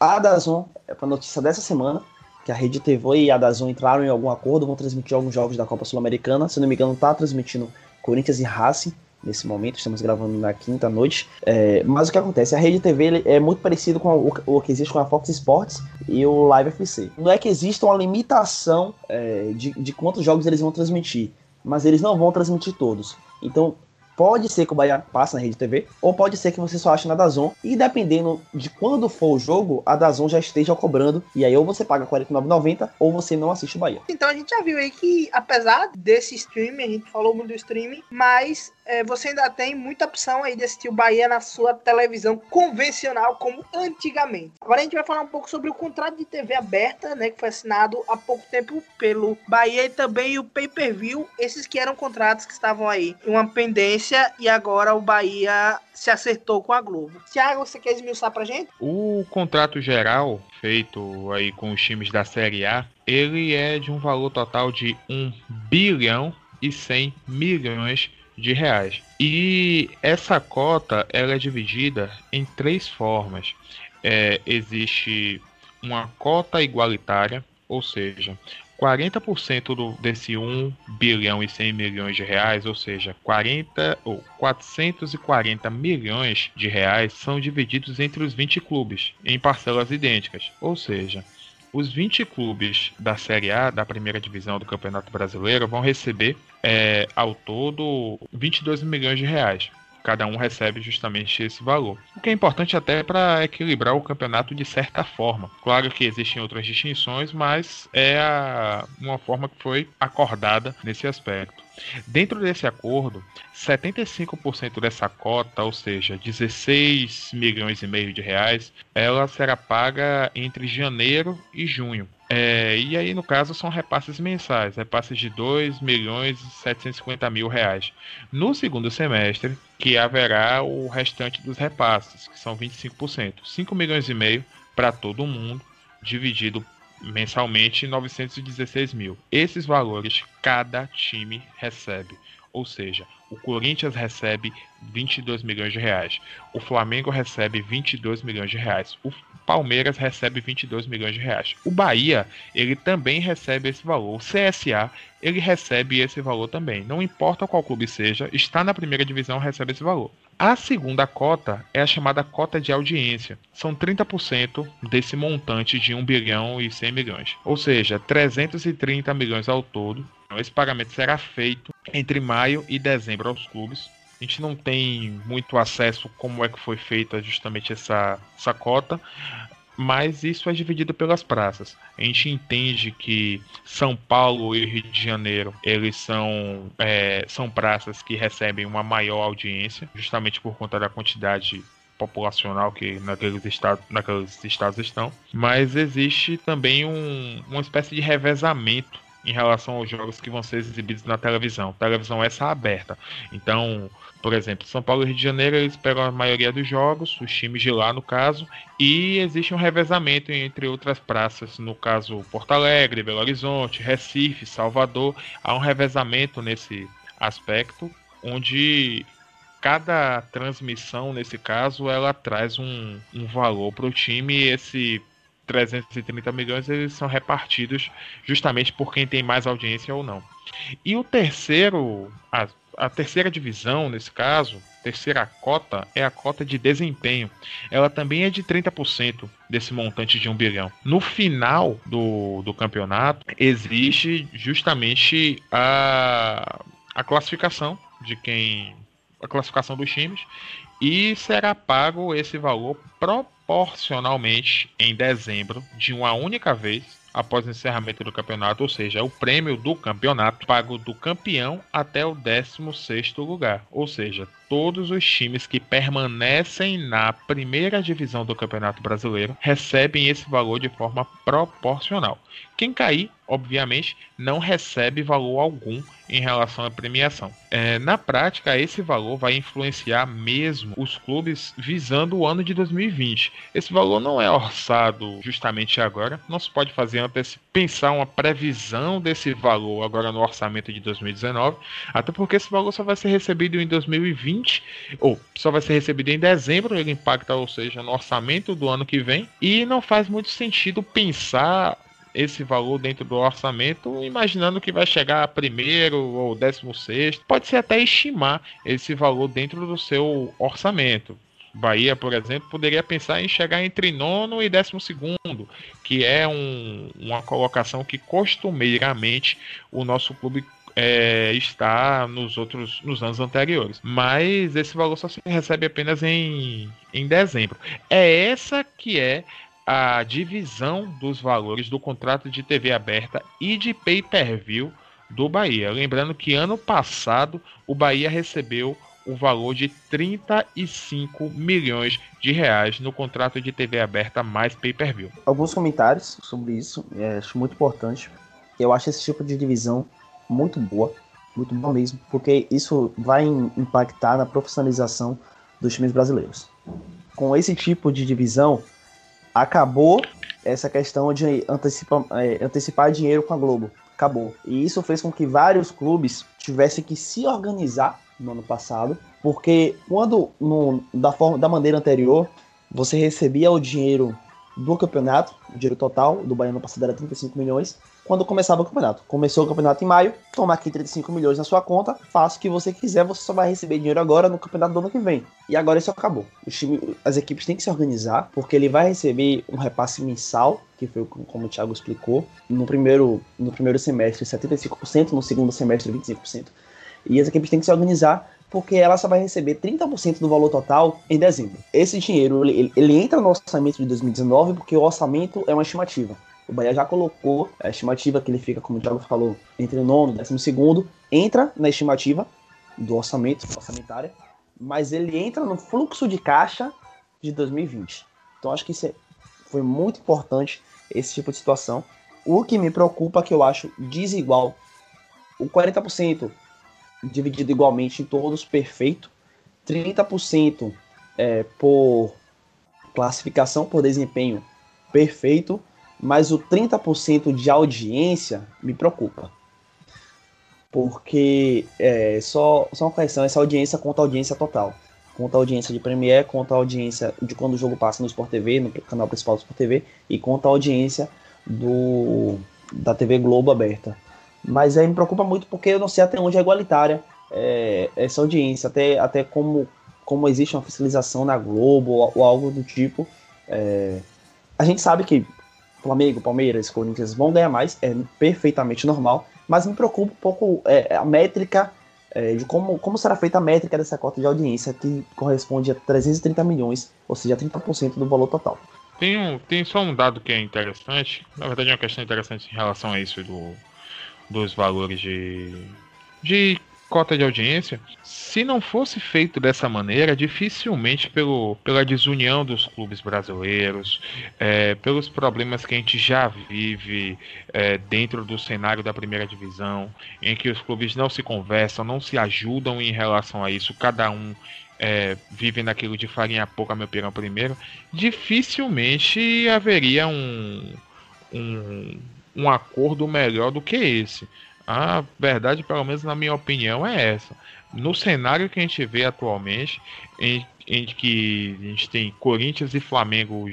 A Dazon, é para notícia dessa semana, que a Rede TV e a Dazon entraram em algum acordo, vão transmitir alguns jogos da Copa Sul-Americana. Se não me engano, tá transmitindo Corinthians e Racing nesse momento, estamos gravando na quinta noite. É, mas o que acontece? A Rede TV é muito parecido com o, o que existe com a Fox Sports e o Live FC. Não é que exista uma limitação é, de, de quantos jogos eles vão transmitir, mas eles não vão transmitir todos. Então, pode ser que o Bahia passe na Rede TV, ou pode ser que você só ache na Dazon, e dependendo de quando for o jogo, a Dazon já esteja cobrando, e aí ou você paga R$ 49,90 ou você não assiste o Bahia. Então a gente já viu aí que, apesar desse streaming, a gente falou muito do streaming, mas é, você ainda tem muita opção aí de assistir o Bahia na sua televisão convencional, como antigamente. Agora a gente vai falar um pouco sobre o contrato de TV aberta, né, que foi assinado há pouco tempo pelo Bahia e também o pay-per-view, esses que eram contratos que estavam aí em uma pendência e agora o Bahia se acertou com a Globo. Thiago, você quer esmiuçar pra gente? O contrato geral feito aí com os times da Série A, ele é de um valor total de 1 bilhão e 100 milhões de reais. E essa cota ela é dividida em três formas. É, existe uma cota igualitária, ou seja, 40% do, desse 1 bilhão e 100 milhões de reais, ou seja, 40 ou 440 milhões de reais são divididos entre os 20 clubes em parcelas idênticas. Ou seja, os 20 clubes da Série A, da primeira divisão do Campeonato Brasileiro, vão receber é, ao todo 22 milhões de reais. Cada um recebe justamente esse valor. O que é importante até para equilibrar o campeonato de certa forma. Claro que existem outras distinções, mas é a, uma forma que foi acordada nesse aspecto. Dentro desse acordo, 75% dessa cota, ou seja, 16 milhões e meio de reais, ela será paga entre janeiro e junho. É, e aí, no caso, são repasses mensais, repasses de 2 milhões e 750 mil reais. No segundo semestre, que haverá o restante dos repasses, que são 25%. 5 milhões e meio para todo mundo, dividido mensalmente 916 mil. Esses valores cada time recebe. Ou seja, o Corinthians recebe 22 milhões de reais. O Flamengo recebe 22 milhões de reais. O Palmeiras recebe 22 milhões de reais. O Bahia, ele também recebe esse valor. O CSA, ele recebe esse valor também. Não importa qual clube seja, está na primeira divisão, recebe esse valor. A segunda cota é a chamada cota de audiência. São 30% desse montante de 1 bilhão e 100 milhões. Ou seja, 330 milhões ao todo. Esse pagamento será feito entre maio e dezembro aos clubes. A gente não tem muito acesso como é que foi feita justamente essa, essa cota, mas isso é dividido pelas praças. A gente entende que São Paulo e Rio de Janeiro eles são, é, são praças que recebem uma maior audiência, justamente por conta da quantidade populacional que naqueles estados, naqueles estados estão. Mas existe também um, uma espécie de revezamento em relação aos jogos que vão ser exibidos na televisão. A televisão essa aberta. Então, por exemplo, São Paulo e Rio de Janeiro eles pegam a maioria dos jogos, os times de lá no caso, e existe um revezamento entre outras praças, no caso Porto Alegre, Belo Horizonte, Recife, Salvador, há um revezamento nesse aspecto, onde cada transmissão, nesse caso, ela traz um, um valor para o time e esse 330 milhões eles são repartidos justamente por quem tem mais audiência ou não. E o terceiro, a, terceira divisão, nesse caso, terceira cota, é a cota de desempenho. Ela também é de 30% desse montante de 1 bilhão. No final do, do campeonato, existe justamente a, a classificação de quem. a classificação dos times e será pago esse valor proporcionalmente em dezembro de uma única vez após o encerramento do campeonato, ou seja, o prêmio do campeonato pago do campeão até o 16º lugar, ou seja, todos os times que permanecem na primeira divisão do Campeonato Brasileiro recebem esse valor de forma proporcional. Quem cair, obviamente, não recebe valor algum em relação à premiação. É, na prática, esse valor vai influenciar mesmo os clubes visando o ano de 2020. Esse valor não é orçado justamente agora, não se pode fazer pensar uma previsão desse valor agora no orçamento de 2019, até porque esse valor só vai ser recebido em 2020, ou só vai ser recebido em dezembro, ele impacta, ou seja, no orçamento do ano que vem, e não faz muito sentido pensar esse valor dentro do orçamento, imaginando que vai chegar a primeiro ou décimo sexto. Pode ser até estimar esse valor dentro do seu orçamento. Bahia, por exemplo, poderia pensar em chegar entre nono e décimo segundo, que é um, uma colocação que costumeiramente o nosso clube é, está nos outros nos anos anteriores. Mas esse valor só se recebe apenas em, em dezembro. É essa que é a divisão dos valores do contrato de TV aberta e de pay-per-view do Bahia. Lembrando que ano passado o Bahia recebeu o valor de 35 milhões de reais no contrato de TV aberta mais pay-per-view. Alguns comentários sobre isso, é, acho muito importante. Eu acho esse tipo de divisão muito boa, muito boa mesmo, porque isso vai impactar na profissionalização dos times brasileiros. Com esse tipo de divisão, acabou essa questão de antecipa, é, antecipar dinheiro com a Globo. Acabou. E isso fez com que vários clubes tivessem que se organizar no ano passado, porque quando no, da, forma, da maneira anterior você recebia o dinheiro do campeonato, o dinheiro total do Bahia no passado era 35 milhões, quando começava o campeonato. Começou o campeonato em maio, toma aqui 35 milhões na sua conta, faça o que você quiser, você só vai receber dinheiro agora no campeonato do ano que vem. E agora isso acabou. Time, as equipes têm que se organizar, porque ele vai receber um repasse mensal, que foi como o Thiago explicou, no primeiro, no primeiro semestre 75%, no segundo semestre 25%. E as equipes têm que se organizar porque ela só vai receber 30% do valor total em dezembro. Esse dinheiro ele, ele, entra no orçamento de 2019 porque o orçamento é uma estimativa. O Bahia já colocou a estimativa que ele fica, como o Thiago falou, entre o nono e décimo segundo, entra na estimativa do orçamento, orçamentária, mas ele entra no fluxo de caixa de 2020. Então acho que isso é, foi muito importante, esse tipo de situação. O que me preocupa, que eu acho desigual, o 40% dividido igualmente em todos, perfeito. 30% é, por classificação, por desempenho, perfeito mas o 30% de audiência me preocupa. Porque é, só, só uma questão, essa audiência conta a audiência total. Conta a audiência de Premiere, conta a audiência de quando o jogo passa no Sport TV, no canal principal do Sport TV, e conta a audiência do, da TV Globo aberta. Mas aí me preocupa muito porque eu não sei até onde é igualitária é, essa audiência, até, até como, como existe uma fiscalização na Globo ou, ou algo do tipo. É, a gente sabe que Flamengo, Palmeiras, Corinthians vão ganhar mais, é perfeitamente normal, mas me preocupa um pouco é, a métrica é, de como, como será feita a métrica dessa cota de audiência, que corresponde a 330 milhões, ou seja, 30% do valor total. Tem, um, tem só um dado que é interessante, na verdade é uma questão interessante em relação a isso do, dos valores de, de cota de audiência. Se não fosse feito dessa maneira, dificilmente pelo, pela desunião dos clubes brasileiros, é, pelos problemas que a gente já vive é, dentro do cenário da primeira divisão, em que os clubes não se conversam, não se ajudam em relação a isso, cada um é, vive naquilo de farinha pouca, meu pirão primeiro, dificilmente haveria um, um, um acordo melhor do que esse. A verdade, pelo menos na minha opinião, é essa. No cenário que a gente vê atualmente, em, em que a gente tem Corinthians e Flamengo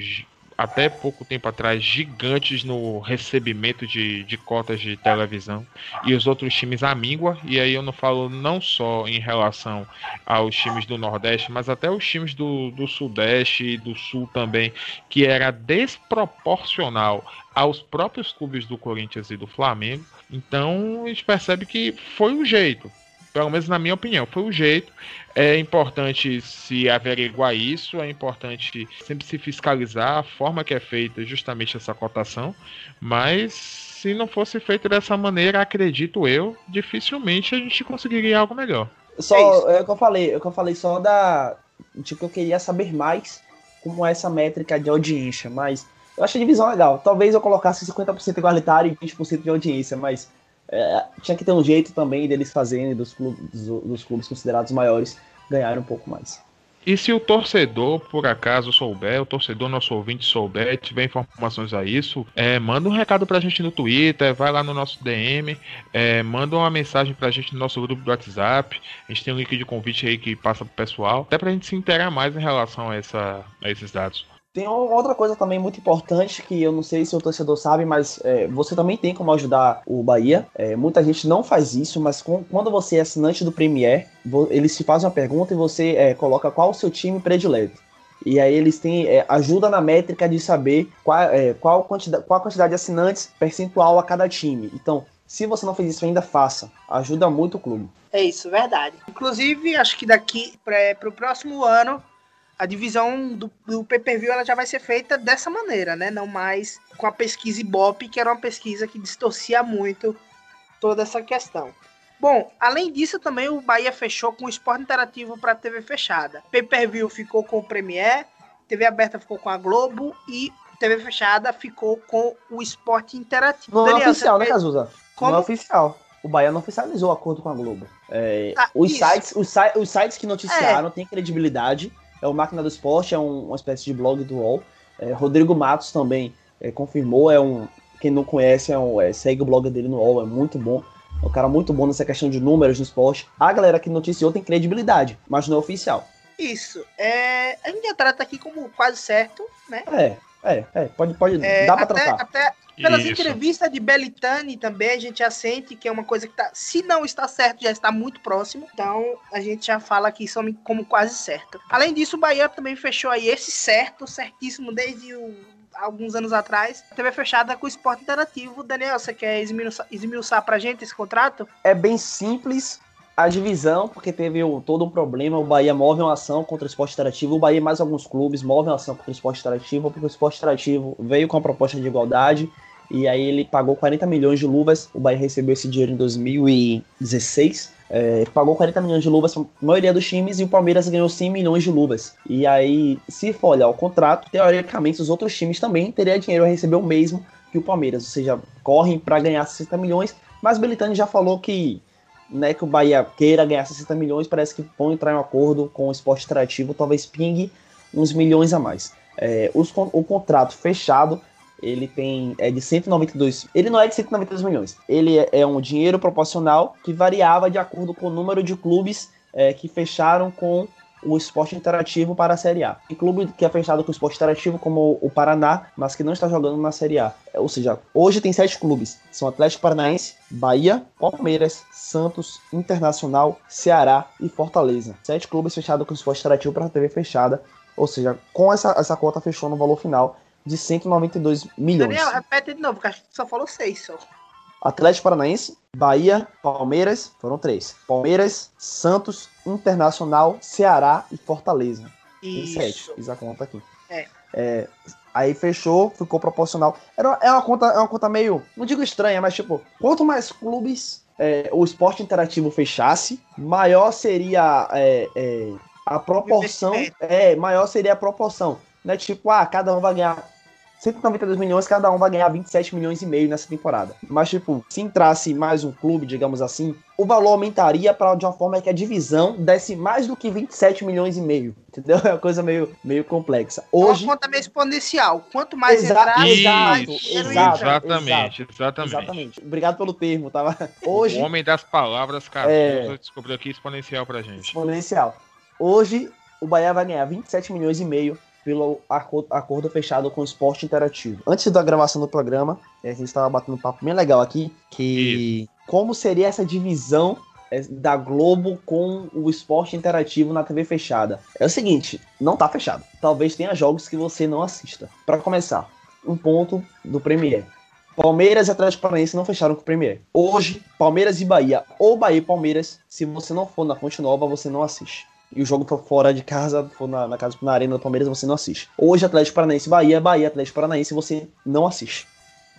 até pouco tempo atrás gigantes no recebimento de, de cotas de televisão e os outros times à míngua. E aí eu não falo não só em relação aos times do Nordeste, mas até os times do, do Sudeste e do Sul também, que era desproporcional aos próprios clubes do Corinthians e do Flamengo. Então a gente percebe que foi o jeito. Pelo menos na minha opinião, foi o jeito. É importante se averiguar isso, é importante sempre se fiscalizar a forma que é feita justamente essa cotação, mas se não fosse feito dessa maneira, acredito eu, dificilmente a gente conseguiria algo melhor. Só é, é o que eu falei, é o que eu falei só da tipo eu queria saber mais como é essa métrica de audiência, mas eu acho a divisão legal. Talvez eu colocasse 50% igualitário e 20% de audiência, mas é, tinha que ter um jeito também deles fazerem dos clubes, dos, clubes considerados maiores ganharem um pouco mais. E se o torcedor, por acaso, souber, o torcedor, nosso ouvinte, souber, tiver informações a isso, é, manda um recado pra gente no Twitter, vai lá no nosso DM, é, manda uma mensagem pra gente no nosso grupo do WhatsApp. A gente tem um link de convite aí que passa pro pessoal, até pra gente se interar mais em relação a, essa, a esses dados. Tem outra coisa também muito importante que eu não sei se o torcedor sabe, mas é, você também tem como ajudar o Bahia. É, muita gente não faz isso, mas com, quando você é assinante do Premier, eles te fazem uma pergunta e você é, coloca qual o seu time predileto. E aí eles têm é, ajuda na métrica de saber qual, é, qual, quantidade, qual a quantidade de assinantes percentual a cada time. Então, se você não fez isso ainda, faça. Ajuda muito o clube. É isso, verdade. Inclusive, acho que daqui para o próximo ano a divisão do, do pay-per-view ela já vai ser feita dessa maneira, né? Não mais com a pesquisa Ibope, que era uma pesquisa que distorcia muito toda essa questão. Bom, além disso, também o Bahia fechou com o esporte interativo para TV fechada. Pay-per-view ficou com o Premier, TV aberta ficou com a Globo e TV fechada ficou com o esporte interativo. Não é Daniel, é oficial, né, Cazuza? Como? Não é oficial. O Bahia não oficializou o acordo com a Globo. É, ah, os, sites, os, os, sites que noticiaram é. têm credibilidade é o Máquina do Esporte, é um, uma espécie de blog do UOL. É, Rodrigo Matos também é, confirmou, é um. Quem não conhece, é um, é, segue o blog dele no UOL, é muito bom. É um cara muito bom nessa questão de números no esporte. A galera que noticiou tem credibilidade, mas não é oficial. Isso. É, a gente trata aqui como quase certo, né? É, é, é. Pode, pode. É, dá pra até, tratar. Até, pelas Isso. entrevistas de Belitani também, a gente já sente que é uma coisa que tá, se não está certo, já está muito próximo. Então, a gente já fala aqui como quase certo. Além disso, o Bahia também fechou aí esse certo, certíssimo, desde o, alguns anos atrás. TV fechada com o esporte interativo. Daniel, você quer esmiuçar pra gente esse contrato? É bem simples, a divisão, porque teve o, todo um problema, o Bahia move uma ação contra o esporte interativo, o Bahia e mais alguns clubes movem uma ação contra o esporte interativo, porque o esporte interativo veio com a proposta de igualdade, e aí ele pagou 40 milhões de luvas. O Bahia recebeu esse dinheiro em 2016. É, pagou 40 milhões de luvas a maioria dos times e o Palmeiras ganhou 100 milhões de luvas. E aí, se for olhar o contrato, teoricamente os outros times também teriam dinheiro a receber o mesmo que o Palmeiras, ou seja, correm para ganhar 60 milhões. Mas Belitani já falou que, né, que o Bahia queira ganhar 60 milhões, parece que vão entrar em um acordo com o esporte interativo, talvez pingue uns milhões a mais. É, os, o contrato fechado ele tem é de 192. Ele não é de 192 milhões. Ele é, é um dinheiro proporcional que variava de acordo com o número de clubes é, que fecharam com o esporte interativo para a Série A. Tem clube que é fechado com o esporte interativo, como o Paraná, mas que não está jogando na Série A. É, Ou seja, hoje tem sete clubes: são Atlético Paranaense, Bahia, Palmeiras, Santos, Internacional, Ceará e Fortaleza. Sete clubes fechados com o esporte interativo para a TV fechada. Ou seja, com essa, essa conta fechou no valor final de 192 milhões. Daniel, repete de novo, porque acho que só falou seis só. Atlético Paranaense, Bahia, Palmeiras, foram três. Palmeiras, Santos, Internacional, Ceará e Fortaleza. Tem sete, Isso. fiz a conta aqui. É. É, aí fechou, ficou proporcional. Era, é, uma conta, é uma conta meio, não digo estranha, mas tipo, quanto mais clubes é, o esporte interativo fechasse, maior seria é, é, a proporção. É, maior seria a proporção. Não é tipo, ah, cada um vai ganhar 192 milhões, cada um vai ganhar 27 milhões e meio nessa temporada. Mas, tipo, se entrasse mais um clube, digamos assim, o valor aumentaria para de uma forma que a divisão desse mais do que 27 milhões e meio. Entendeu? É uma coisa meio, meio complexa. Hoje. É uma conta meio exponencial. Quanto mais Exa- entrar, mais exato, dinheiro exato. exatamente, exatamente, Exatamente. Obrigado pelo termo, tava. Hoje. O homem das palavras, cara, É. descobriu aqui exponencial pra gente. exponencial. Hoje, o Bahia vai ganhar 27 milhões e meio pelo acordo, fechado com o esporte interativo. Antes da gravação do programa, eh, a gente estava batendo um papo bem legal aqui, que como seria essa divisão eh, da Globo com o esporte interativo na TV fechada. É o seguinte, não tá fechado. Talvez tenha jogos que você não assista. Para começar, um ponto do Premier. Palmeiras e Atlético Paranaense não fecharam com o Premier. Hoje, Palmeiras e Bahia, ou Bahia e Palmeiras, se você não for na Fonte Nova, você não assiste. E o jogo for fora de casa, for na, na casa na arena do Palmeiras, você não assiste. Hoje, Atlético Paranaense Bahia, Bahia, Atlético Paranaense, você não assiste.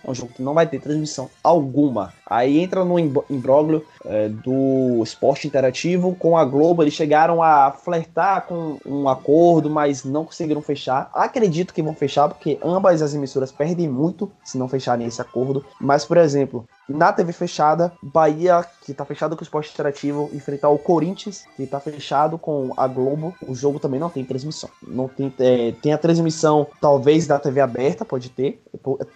É um jogo que não vai ter transmissão alguma. Aí entra no imb- imbróglio é, do esporte interativo com a Globo. Eles chegaram a flertar com um acordo, mas não conseguiram fechar. Acredito que vão fechar, porque ambas as emissoras perdem muito se não fecharem esse acordo. Mas, por exemplo, na TV fechada, Bahia, que tá fechado com o esporte interativo, enfrentar o Corinthians, que tá fechado com a Globo. O jogo também não tem transmissão. Não tem, é, tem a transmissão, talvez, da TV aberta, pode ter.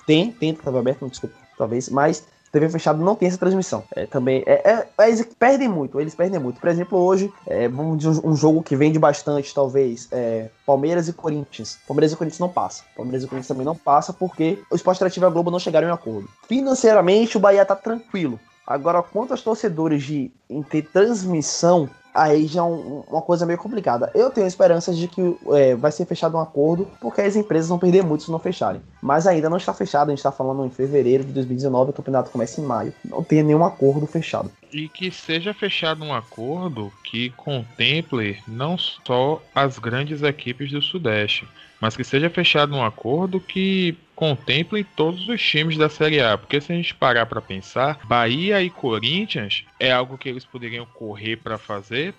Tem, tem TV aberta, não, desculpa, talvez, mas TV fechada não tem essa transmissão. É, também é, é- é- eles perdem muito, eles perdem muito. Por exemplo, hoje, é, vamos dizer um, jogo que vende bastante, talvez, é, Palmeiras e Corinthians. Palmeiras e Corinthians não passa. Palmeiras e Corinthians também não passa porque o Esporte Interativo e a Globo não chegaram em acordo. Financeiramente, o Bahia tá tranquilo. Agora, quanto aos torcedores de em ter transmissão, aí já é um- uma coisa meio complicada. Eu tenho esperanças de que é, vai ser fechado um acordo, porque as empresas vão perder muito se não fecharem. Mas ainda não está fechado, a gente está falando em fevereiro de 2019, o campeonato começa em maio. Não tem nenhum acordo fechado. E que seja fechado um acordo que contemple não só as grandes equipes do Sudeste, mas que seja fechado um acordo que contemple todos os times da Série A. Porque se a gente parar para pensar, Bahia e Corinthians é algo que eles poderiam correr para fazer,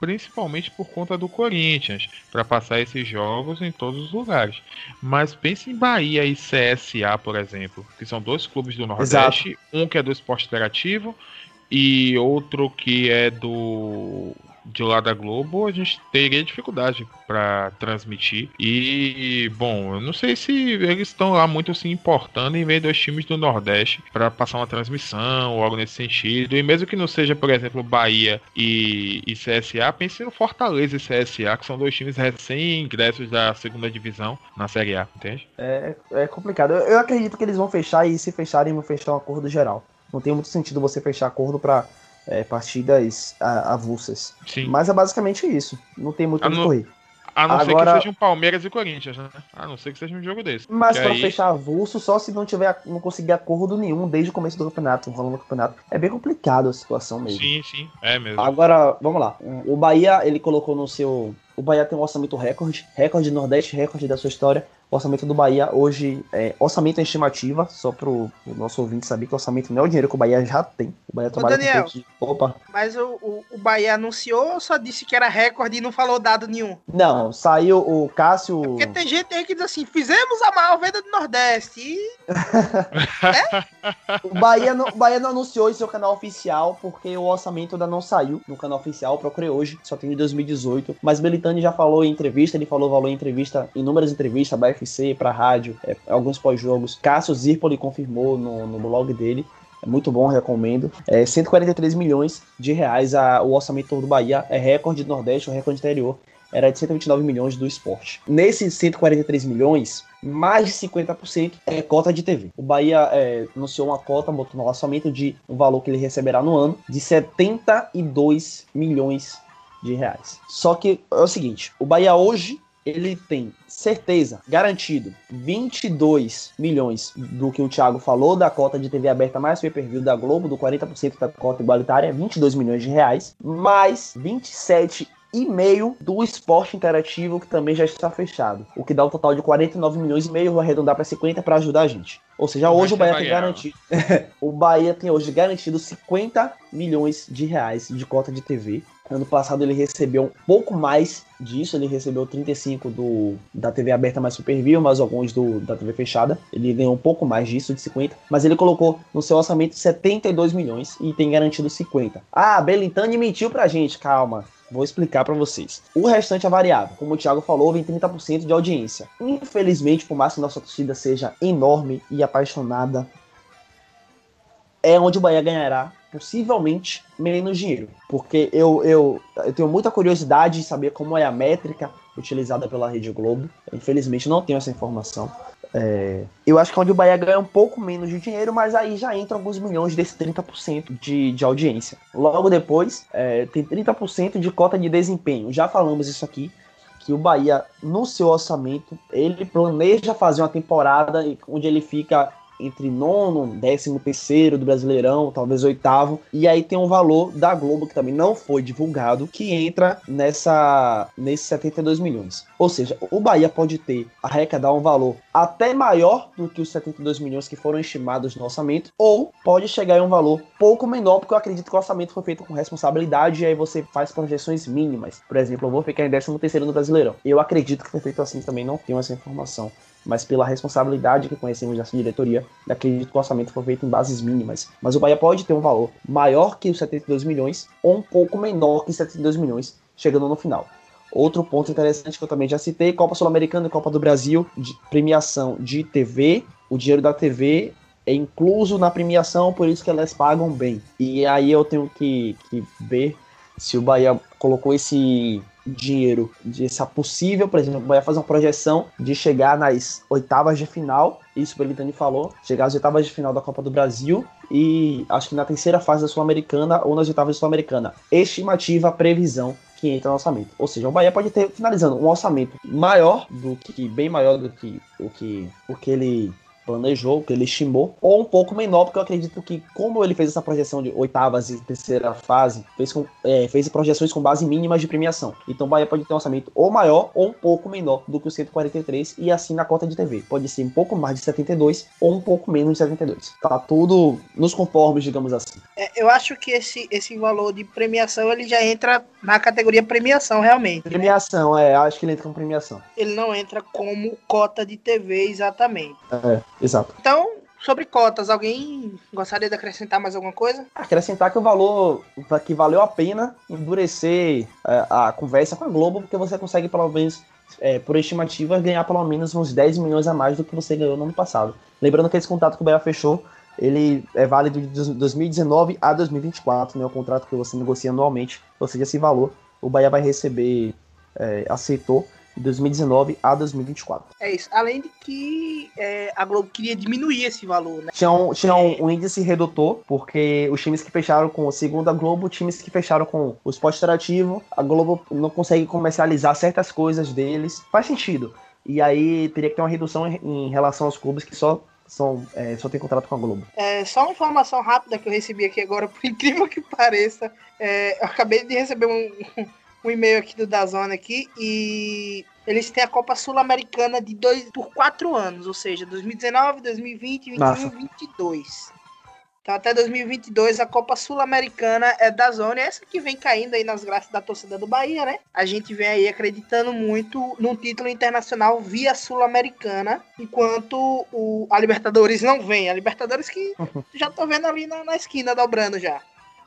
principalmente por conta do Corinthians, para passar esses jogos em todos os lugares. Mas pense em Bahia e CSA, por exemplo, que são dois clubes do Nordeste, um que é do esporte interativo e outro que é do de lá da Globo, a gente teria dificuldade para transmitir. E, bom, eu não sei se eles estão lá muito se importando em ver dois times do Nordeste para passar uma transmissão ou algo nesse sentido. E mesmo que não seja, por exemplo, Bahia e, e CSA, pense no Fortaleza e CSA, que são dois times recém-ingressos da segunda divisão na Série A, entende? É, é complicado. Eu, eu acredito que eles vão fechar e se fecharem, vão fechar um acordo geral. Não tem muito sentido você fechar acordo para partidas a- avulsas. Sim. Mas é basicamente isso. Não tem muito onde não- correr. A não ser Agora- que sejam Palmeiras e Corinthians, né? A não ser que seja um jogo desse. Mas Que para aí- fechar avulso, só se não tiver, não conseguir acordo nenhum desde o começo do campeonato, rolando o campeonato. É bem complicado a situação mesmo. Sim, sim, é mesmo. Agora, vamos lá. O Bahia, ele colocou no seu. O Bahia tem um orçamento recorde, recorde do Nordeste, recorde da sua história. O orçamento do Bahia hoje é orçamento em estimativa, só pro, o nosso ouvinte saber que orçamento não é o dinheiro que o Bahia já tem. O Bahia trabalha Daniel. com. Opa. Mas o, o, o Bahia anunciou ou só disse que era recorde e não falou dado nenhum? Não, saiu o Cássio. Porque tem gente aí que diz assim, fizemos a maior venda do Nordeste. E O Bahia, não, o Bahia não anunciou em seu canal oficial, porque o orçamento ainda não saiu no canal oficial. Procurei hoje, só tem de 2018. Mas Belitani já falou em entrevista, ele falou valor em entrevista, inúmeras entrevistas, BF UFC, para rádio, é, alguns pós-jogos. Cássio Zirpoli confirmou no, no blog dele. É muito bom, recomendo. É 143 milhões de reais a, o orçamento do Bahia. É recorde do Nordeste, o recorde interior era de 129 milhões do esporte. Nesses 143 milhões, mais de 50% é cota de TV. O Bahia é, anunciou uma cota, botou no orçamento de um valor que ele receberá no ano de 72 milhões de reais. Só que é o seguinte, o Bahia hoje ele tem certeza, garantido, 22 milhões do que o Thiago falou da cota de TV aberta mais pay-per-view da Globo, do 40% da cota igualitária, 22 milhões de reais, mais 27 e meio do esporte interativo que também já está fechado, o que dá um total de 49 milhões e meio, vou arredondar para 50 para ajudar a gente. Ou seja, hoje o Bahia tem garantido, o Bahia tem hoje garantido 50 milhões de reais de cota de TV. Ano passado ele recebeu um pouco mais disso, ele recebeu 35 do da TV aberta mais Superview, mais alguns do da TV fechada. Ele ganhou um pouco mais disso, de 50, mas ele colocou no seu orçamento 72 milhões e tem garantido 50. Ah, Belintani mentiu pra gente, calma. Vou explicar para vocês. O restante é variável. Como o Thiago falou, vem 30% de audiência. Infelizmente, por mais que nossa torcida seja enorme e apaixonada, é onde o Bahia ganhará possivelmente menos dinheiro. Porque eu, eu, eu tenho muita curiosidade de saber como é a métrica utilizada pela Rede Globo. Infelizmente não tenho essa informação. É, eu acho que é onde o Bahia ganha um pouco menos de dinheiro, mas aí já entra alguns milhões desse 30% de, de audiência. Logo depois, é, tem 30% de cota de desempenho. Já falamos isso aqui, que o Bahia, no seu orçamento, ele planeja fazer uma temporada onde ele fica entre nono, décimo terceiro do Brasileirão, talvez oitavo. E aí tem um valor da Globo que também não foi divulgado, que entra nessa nesses 72 milhões. Ou seja, o Bahia pode ter arrecadar um valor até maior do que os 72 milhões que foram estimados no orçamento, ou pode chegar em um valor pouco menor, porque eu acredito que o orçamento foi feito com responsabilidade e aí você faz projeções mínimas. Por exemplo, eu vou ficar em décimo terceiro no Brasileirão. Eu acredito que foi feito assim também, não tenho essa informação mas pela responsabilidade que conhecemos dessa diretoria, acredito que o orçamento foi feito em bases mínimas. Mas o Bahia pode ter um valor maior que os 72 milhões ou um pouco menor que 72 milhões, chegando no final. Outro ponto interessante que eu também já citei, Copa Sul-Americana e Copa do Brasil, de premiação de TV, o dinheiro da TV é incluso na premiação, por isso que elas pagam bem. E aí eu tenho que, que ver se o Bahia colocou esse dinheiro de essa possível, por exemplo, vai fazer uma projeção de chegar nas oitavas de final, isso o Belintani falou, chegar às oitavas de final da Copa do Brasil e acho que na terceira fase da Sul-Americana ou nas oitavas da Sul-Americana. Estimativa, previsão que entra no orçamento. Ou seja, o Bahia pode ter, finalizando, um orçamento maior do que, bem maior do que o que, o que ele planejou, que ele estimou, ou um pouco menor, porque eu acredito que, como ele fez essa projeção de oitavas e terceira fase, fez, com, é, fez projeções com base mínimas de premiação. Então o Bahia pode ter um orçamento ou maior ou um pouco menor do que o 143, e assim na cota de TV. Pode ser um pouco mais de 72 ou um pouco menos de 72. Tá tudo nos conformes, digamos assim. É, eu acho que esse, esse valor de premiação ele já entra na categoria premiação, realmente. Né? Premiação, né? é, acho que ele entra com premiação. Ele não entra como cota de TV exatamente. É. Exato. Então, sobre cotas, alguém gostaria de acrescentar mais alguma coisa? Acrescentar que o valor, que valeu a pena endurecer é, a conversa com a Globo, porque você consegue pelo menos, é, por estimativa, ganhar pelo menos uns 10 milhões a mais do que você ganhou no ano passado. Lembrando que esse contrato que o Bahia fechou, ele é válido de 2019 a 2024, né? O contrato que você negocia anualmente, ou seja, esse valor o Bahia vai receber, é, aceitou de 2019 a 2024. É isso. Além de que é, a Globo queria diminuir esse valor, né? Tinha, um, tinha um, um, índice redutor, porque os times que fecharam com, segundo a Globo, times que fecharam com o esporte interativo, a Globo não consegue comercializar certas coisas deles. Faz sentido. E aí teria que ter uma redução em, em relação aos clubes que só são, é, só tem contrato com a Globo. É, só uma informação rápida que eu recebi aqui agora, por incrível que pareça, é, eu acabei de receber um, um e-mail aqui do Dazone aqui e eles têm a Copa Sul-Americana de dois por quatro anos, ou seja, 2019, 2020, 2021 e 2022. Então até 2022 a Copa Sul-Americana é da zona, essa que vem caindo aí nas graças da torcida do Bahia, né? A gente vem aí acreditando muito num título internacional via Sul-Americana, enquanto o, a Libertadores não vem. A Libertadores que já tô vendo ali na, na esquina dobrando já.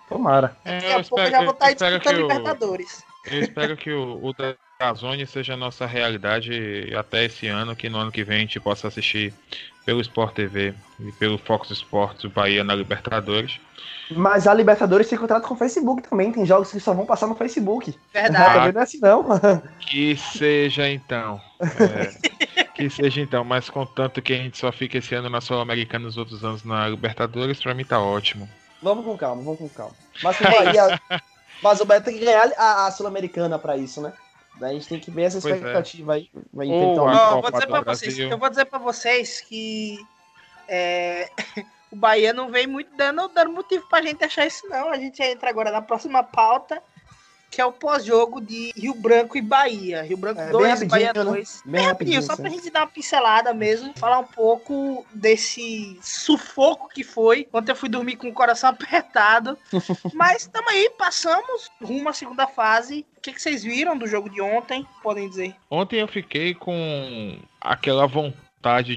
Tomara. Daqui a pouco eu já vou estar tá disputando Libertadores. Eu espero que o, o Zone seja a nossa realidade até esse ano, que no ano que vem a gente possa assistir pelo Sport TV e pelo Fox Sports o Bahia na Libertadores. Mas a Libertadores tem contrato com o Facebook também. Tem jogos que só vão passar no Facebook. Verdade. Não é assim, não. Que seja então. É, que seja então, mas contanto que a gente só fique esse ano na Sul-Americana e os outros anos na Libertadores, pra mim tá ótimo. vamos com calma, vamos com calma. Mas, o Bahia, mas o Bahia tem que ganhar a, a Sul-Americana pra isso, né? Daí a gente tem que ver essa é. expectativa aí. Vai enfrentar um- Ó, eu vou dizer pra vocês, eu vou dizer pra vocês que é, o Bahia não vem muito dando, dando motivo pra gente achar isso, não. A gente entra agora na próxima pauta, que é o pós-jogo de Rio Branco e Bahia. Rio Branco É, bem 2, rapidinho, Bahia né? 2. Bem Bem rapidinho, rapidinho, só pra gente dar uma pincelada mesmo, falar um pouco desse sufoco que foi. Ontem eu fui dormir com o coração apertado. Mas tamo aí, passamos rumo à segunda fase. O que, que vocês viram do jogo de ontem? Podem dizer. Ontem eu fiquei com aquela vontade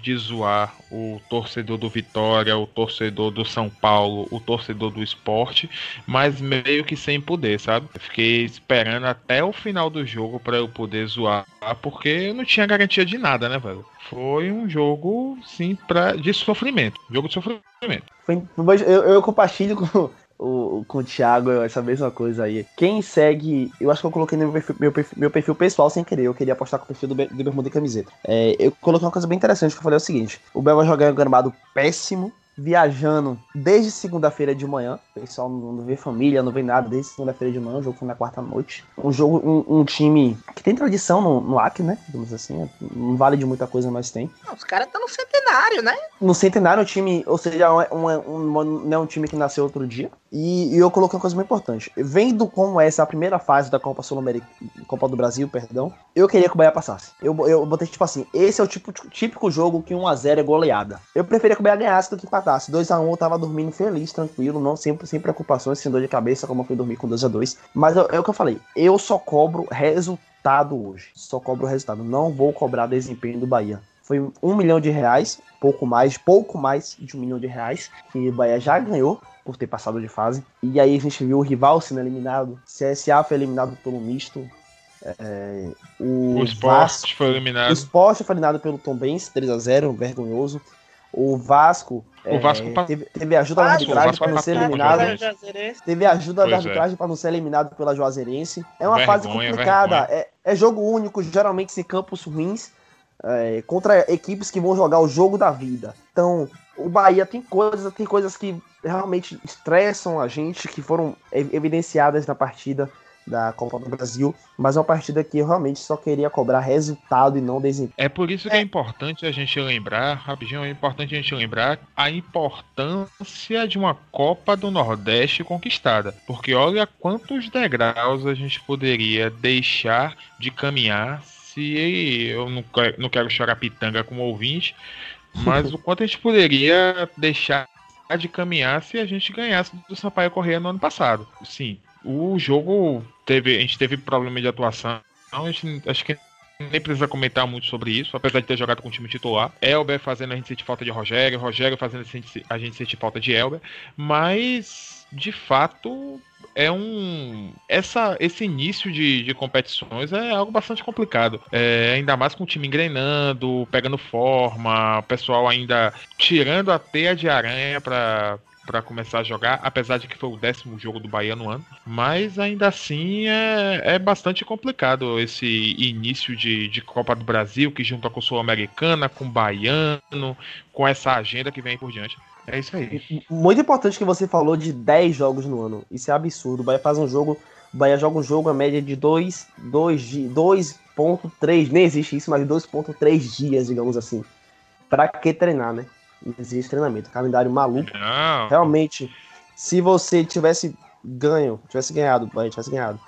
de zoar o torcedor do Vitória, o torcedor do São Paulo, o torcedor do esporte, mas meio que sem poder, sabe? Fiquei esperando até o final do jogo pra eu poder zoar, porque eu não tinha garantia de nada, né, velho? Foi um jogo, sim, pra, de sofrimento. Jogo de sofrimento. Eu, eu compartilho com o, com o Thiago essa mesma coisa aí. Quem segue, eu acho que eu coloquei no meu perfil, meu perfil, meu perfil pessoal sem querer. Eu queria apostar com o perfil do, do Bermuda e Camiseta. É, eu coloquei uma coisa bem interessante que eu falei é o seguinte: o Bel vai jogar em um gramado péssimo. Viajando desde segunda-feira de manhã, o pessoal não, vê família, não vê nada desde segunda-feira de manhã. O jogo foi na quarta noite. Um jogo, um, um time que tem tradição no, no Acre, né? Digamos assim, não vale de muita coisa, mas tem. Não, os caras estão no centenário, né? No Centenário, o time, ou seja, um, um, um, não é um time que nasceu outro dia. E, e eu coloquei uma coisa muito importante. Vendo como essa é a primeira fase da Copa Sul-Americana, Copa do Brasil, perdão, eu queria que o Bahia passasse. Eu, eu botei tipo assim: esse é o tipo, típico jogo que 1x0 é goleada. Eu preferia que o Bahia ganhasse do que empatasse. 2x1 eu tava dormindo feliz, tranquilo, não sempre sem preocupações, sem dor de cabeça, como eu fui dormir com 2x2. Mas é, é o que eu falei: eu só cobro resultado hoje. Só cobro resultado. Não vou cobrar desempenho do Bahia. Foi um milhão de reais, pouco mais, pouco mais de um milhão de reais, que o Bahia já ganhou por ter passado de fase. E aí a gente viu o rival sendo eliminado. CSA foi eliminado pelo misto. É, o, O esporte foi o eliminado. Sport foi eliminado pelo Tom Benz, 3x0, vergonhoso. O Vasco, O Vasco pa- teve, teve ajuda da Vasco, arbitragem Vasco para não ser o eliminado. Teve ajuda da é. arbitragem para não ser eliminado pela Juazeirense. É uma fase Vergonha, complicada. É, é jogo único, geralmente em campos ruins, é, contra equipes que vão jogar o jogo da vida. Então, o Bahia tem coisas, tem coisas que realmente estressam a gente, que foram ev- evidenciadas na partida da Copa do Brasil, mas é uma partida que eu realmente só queria cobrar resultado e não desempenho. É por isso que é importante a gente lembrar, rapidinho, é importante a gente lembrar a importância de uma Copa do Nordeste conquistada. Porque olha quantos degraus a gente poderia deixar de caminhar se eu não quero, não quero chorar pitanga como ouvinte, mas o quanto a gente poderia deixar de caminhar se a gente ganhasse do Sampaio Correia no ano passado. Sim, o jogo teve, a gente teve problema de atuação, a gente acho que nem precisa comentar muito sobre isso, apesar de ter jogado com o time titular. Elber fazendo a gente sentir falta de Rogério, Rogério fazendo a gente, a gente sentir falta de Elber, mas de fato é um. Essa, esse início de, de competições é algo bastante complicado. É, ainda mais com o time engrenando, pegando forma, o pessoal ainda tirando a teia de aranha para para começar a jogar, apesar de que foi o décimo jogo do Bahia no ano. Mas ainda assim é, é bastante complicado esse início de, de Copa do Brasil, que junta com Sul-Americana, com Baiano, com essa agenda que vem por diante. É isso aí. Muito importante que você falou de 10 jogos no ano. Isso é absurdo. O Bahia faz um jogo. O Bahia joga um jogo a média de 2, 2.3. Nem existe isso, mas 2.3 dias, digamos assim. Pra que treinar, né? Não existe treinamento. Calendário maluco. Não, Realmente, se você tivesse ganho, tivesse ganhado, o Bahia tivesse ganhado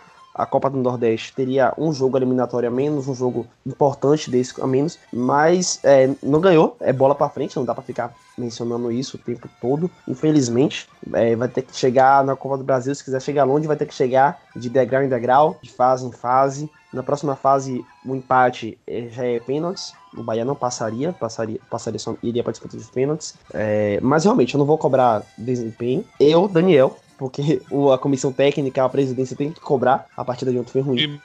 a Copa do Nordeste, teria um jogo eliminatório a menos, um jogo importante desse a menos, mas é, não ganhou, é bola pra frente, não dá pra ficar mencionando isso o tempo todo, infelizmente, é, vai ter que chegar na Copa do Brasil, se quiser chegar longe, vai ter que chegar de degrau em degrau, de fase em fase, na próxima fase, o empate é, já é pênaltis, o Bahia não passaria, passaria, passaria só, iria para disputa dos pênaltis. É, mas realmente, eu não vou cobrar desempenho. Eu, Daniel, porque o, a comissão técnica, a presidência tem que cobrar. A partida de ontem foi ruim. e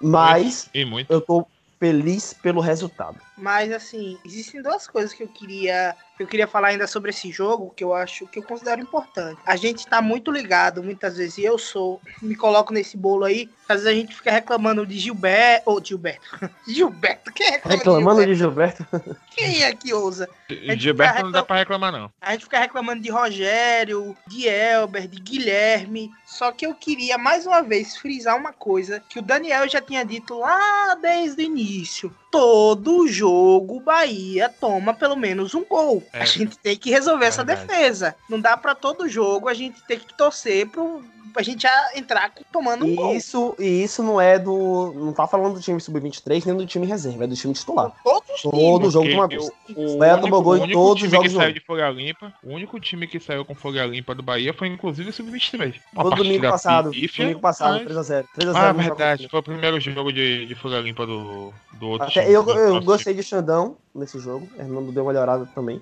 Mas E muito. eu tô feliz pelo resultado. Mas assim, existem duas coisas que eu queria que eu queria falar ainda sobre esse jogo que eu acho que eu considero importante. A gente tá muito ligado, muitas vezes, e eu sou, me coloco nesse bolo aí, às vezes a gente fica reclamando de Gilberto, ou Gilberto. Gilberto, quem reclama Reclamando de de Gilberto. Gilberto? Quem é que ousa? Gilberto fica não dá pra reclamar, não. A gente fica reclamando de Rogério, de Elber, de Guilherme. Só que eu queria mais uma vez frisar uma coisa que o Daniel já tinha dito lá desde o início. Todo jogo o Bahia toma pelo menos um gol. É, a gente tem que resolver essa verdade. defesa. Não dá pra todo jogo a gente ter que torcer pro a gente já entrar tomando um E gol. isso, e isso não é do. Não tá falando do time sub-23 nem do time reserva, é do time titular. Todos os times. Todo jogo de uma vez. O, o Bahia único, tomou gol em o único todos os time jogos que saiu de folha limpa, o único time que saiu com folha limpa do Bahia foi inclusive o Sub-23. Uma No domingo passado. pífia, Domingo passado, mas- 3x0. 3x0 Ah, verdade. Foi o primeiro jogo de, de folha limpa do, do outro Até time, eu, eu gostei de Xandão nesse jogo. Hernando deu uma melhorada também.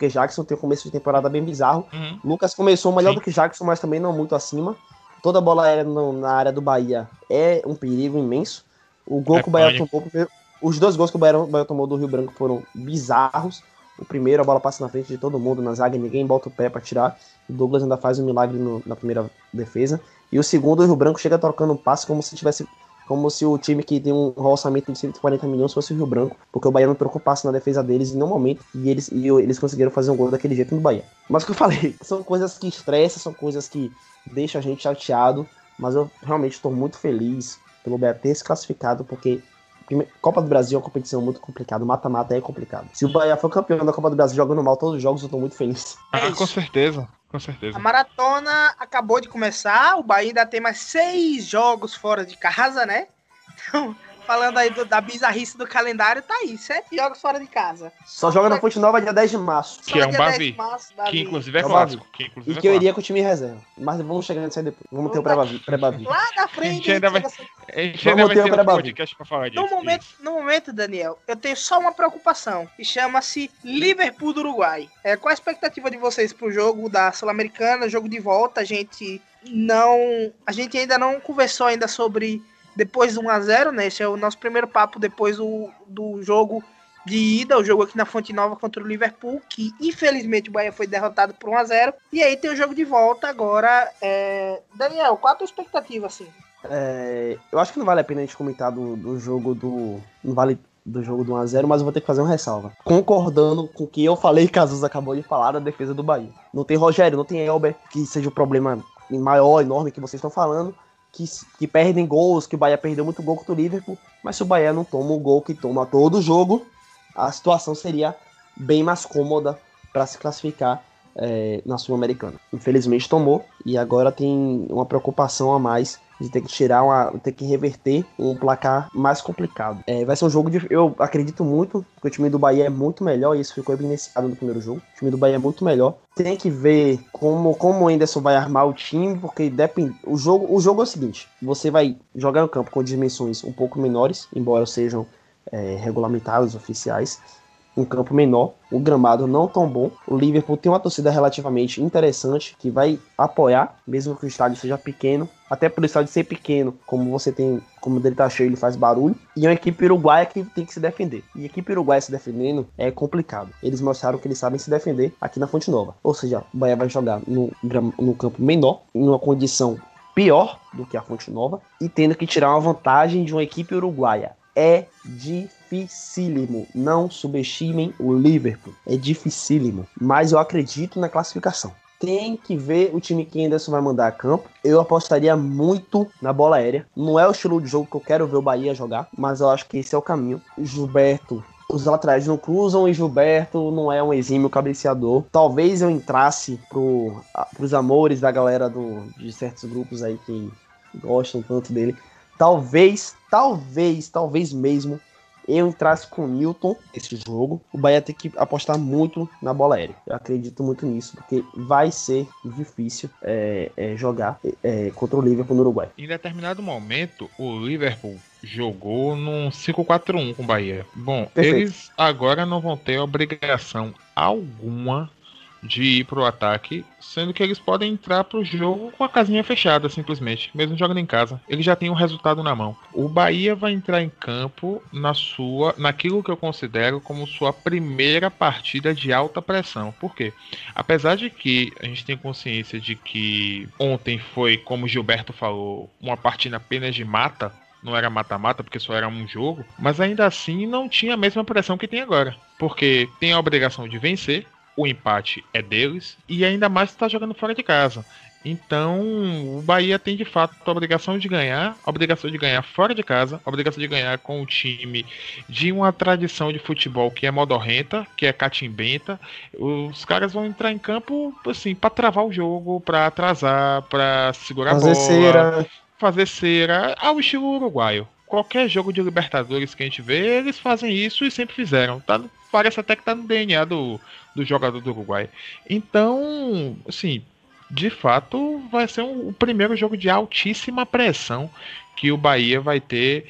Porque Jackson tem um começo de temporada bem bizarro. Uhum. Lucas começou melhor Sim. do que Jackson, mas também não muito acima. Toda bola aérea na área do Bahia é um perigo imenso. O gol É que o Bahia tomou, os dois gols que o Bahia, tomou do Rio Branco foram bizarros. O primeiro, a bola passa na frente de todo mundo na zaga, ninguém bota o pé pra tirar. O Douglas ainda faz um milagre no- na primeira defesa. E o segundo, o Rio Branco chega trocando um passe como se tivesse. Como se o time que tem um orçamento de 140 milhões fosse o Rio Branco, porque o Bahia não trocou passe na defesa deles em nenhum momento, e eles, e eles conseguiram fazer um gol daquele jeito no Bahia. Mas o que eu falei, são coisas que estressam, são coisas que deixam a gente chateado, mas eu realmente estou muito feliz pelo Bahia ter se classificado, porque Copa do Brasil é uma competição muito complicada, mata-mata é complicado. Se o Bahia for campeão da Copa do Brasil jogando mal todos os jogos, eu estou muito feliz. É Ah, com certeza. Com certeza. A maratona acabou de começar, o Bahia ainda tem mais seis jogos fora de casa, né? Então, falando aí do- da bizarrice do calendário, tá aí, sete jogos fora de casa. Só joga na Fonte Nova dia 10 de março. Que é um dia 10 Bavi. de março, Bavi. Que inclusive é É clássico. Que E inclusive é que eu iria com o time em reserva. Mas vamos chegar nisso aí depois. Vamos ter o pré-bavi. Lá na A frente, gente ainda vai- assim. A gente Vamos ainda vai ter o um pré-Bavi. podcast pra falar disso. no momento, isso. no momento, Daniel, eu tenho só uma preocupação, que chama-se Liverpool do Uruguai. É, qual a expectativa de vocês pro jogo da Sul-Americana, jogo de volta? A gente não, a gente ainda não conversou ainda sobre depois do 1 a 0, né? Esse é o nosso primeiro papo depois do, do jogo de ida, o jogo aqui na Fonte Nova contra o Liverpool, que infelizmente o Bahia foi derrotado por 1 a 0. E aí tem o jogo de volta agora. é, Daniel, qual a tua expectativa assim? É, eu acho que não vale a pena a gente comentar do, do jogo do. Não vale do jogo do 1x0, mas eu vou ter que fazer uma ressalva. Concordando com o que eu falei, Casus acabou de falar da defesa do Bahia. Não tem Rogério, não tem Elber, que seja o problema maior, enorme que vocês estão falando. Que, que perdem gols, que o Bahia perdeu muito gol contra o Liverpool, mas se o Bahia não toma o gol que toma todo jogo, a situação seria bem mais cômoda para se classificar é, na Sul-Americana. Infelizmente tomou e agora tem uma preocupação a mais de ter que tirar uma, ter que reverter um placar mais complicado. É, vai ser um jogo de, eu acredito muito que o time do Bahia é muito melhor e isso ficou evidenciado no primeiro jogo. O time do Bahia é muito melhor. Tem que ver como como o Anderson vai armar o time, porque depende. O jogo, o jogo é o seguinte: você vai jogar no campo com dimensões um pouco menores, embora sejam é, regulamentados oficiais um campo menor, o gramado não tão bom. O Liverpool tem uma torcida relativamente interessante que vai apoiar, mesmo que o estádio seja pequeno. Até por o estádio ser pequeno, como você tem, como ele tá cheio, ele faz barulho. E é uma equipe uruguaia que tem que se defender. E a equipe uruguaia se defendendo é complicado. Eles mostraram que eles sabem se defender aqui na Fonte Nova. Ou seja, o Bahia vai jogar no, no campo menor, em uma condição pior do que a Fonte Nova, e tendo que tirar uma vantagem de uma equipe uruguaia. É dificílimo. Não subestimem o Liverpool. É dificílimo. Mas eu acredito na classificação. Tem que ver o time que Anderson vai mandar a campo. Eu apostaria muito na bola aérea. Não é o estilo de jogo que eu quero ver o Bahia jogar, mas eu acho que esse é o caminho. Gilberto os laterais não cruzam e Gilberto não é um exímio cabeceador. Talvez eu entrasse pro, pros amores da galera do, de certos grupos aí que gostam tanto dele. Talvez, talvez, talvez mesmo eu entrasse com o Newton nesse jogo. O Bahia tem que apostar muito na bola aérea. Eu acredito muito nisso, porque vai ser difícil é, é, jogar é, contra o Liverpool no Uruguai. Em determinado momento, o Liverpool jogou num 5-4-1 com o Bahia. Bom, Perfeito. eles agora não vão ter obrigação alguma de ir pro ataque, sendo que eles podem entrar pro jogo com a casinha fechada, simplesmente, mesmo jogando em casa. Ele já tem o um resultado na mão. O Bahia vai entrar em campo na sua, naquilo que eu considero como sua primeira partida de alta pressão. Por quê? Apesar de que a gente tem consciência de que ontem foi, como Gilberto falou, uma partida apenas de mata, não era mata-mata porque só era um jogo, mas ainda assim não tinha a mesma pressão que tem agora, porque tem a obrigação de vencer, o empate é deles e ainda mais está jogando fora de casa. Então, o Bahia tem de fato a obrigação de ganhar, a obrigação de ganhar fora de casa, a obrigação de ganhar com o time de uma tradição de futebol que é modorrenta, que é catimbenta. Os caras vão entrar em campo assim para travar o jogo, para atrasar, para segurar Fazer a bola, cera. fazer cera ao estilo uruguaio. Qualquer jogo de Libertadores que a gente vê, eles fazem isso e sempre fizeram. Tá, parece até que tá no DNA do, do jogador do Uruguai. Então, assim, de fato, vai ser um- o primeiro jogo de altíssima pressão que o Bahia vai ter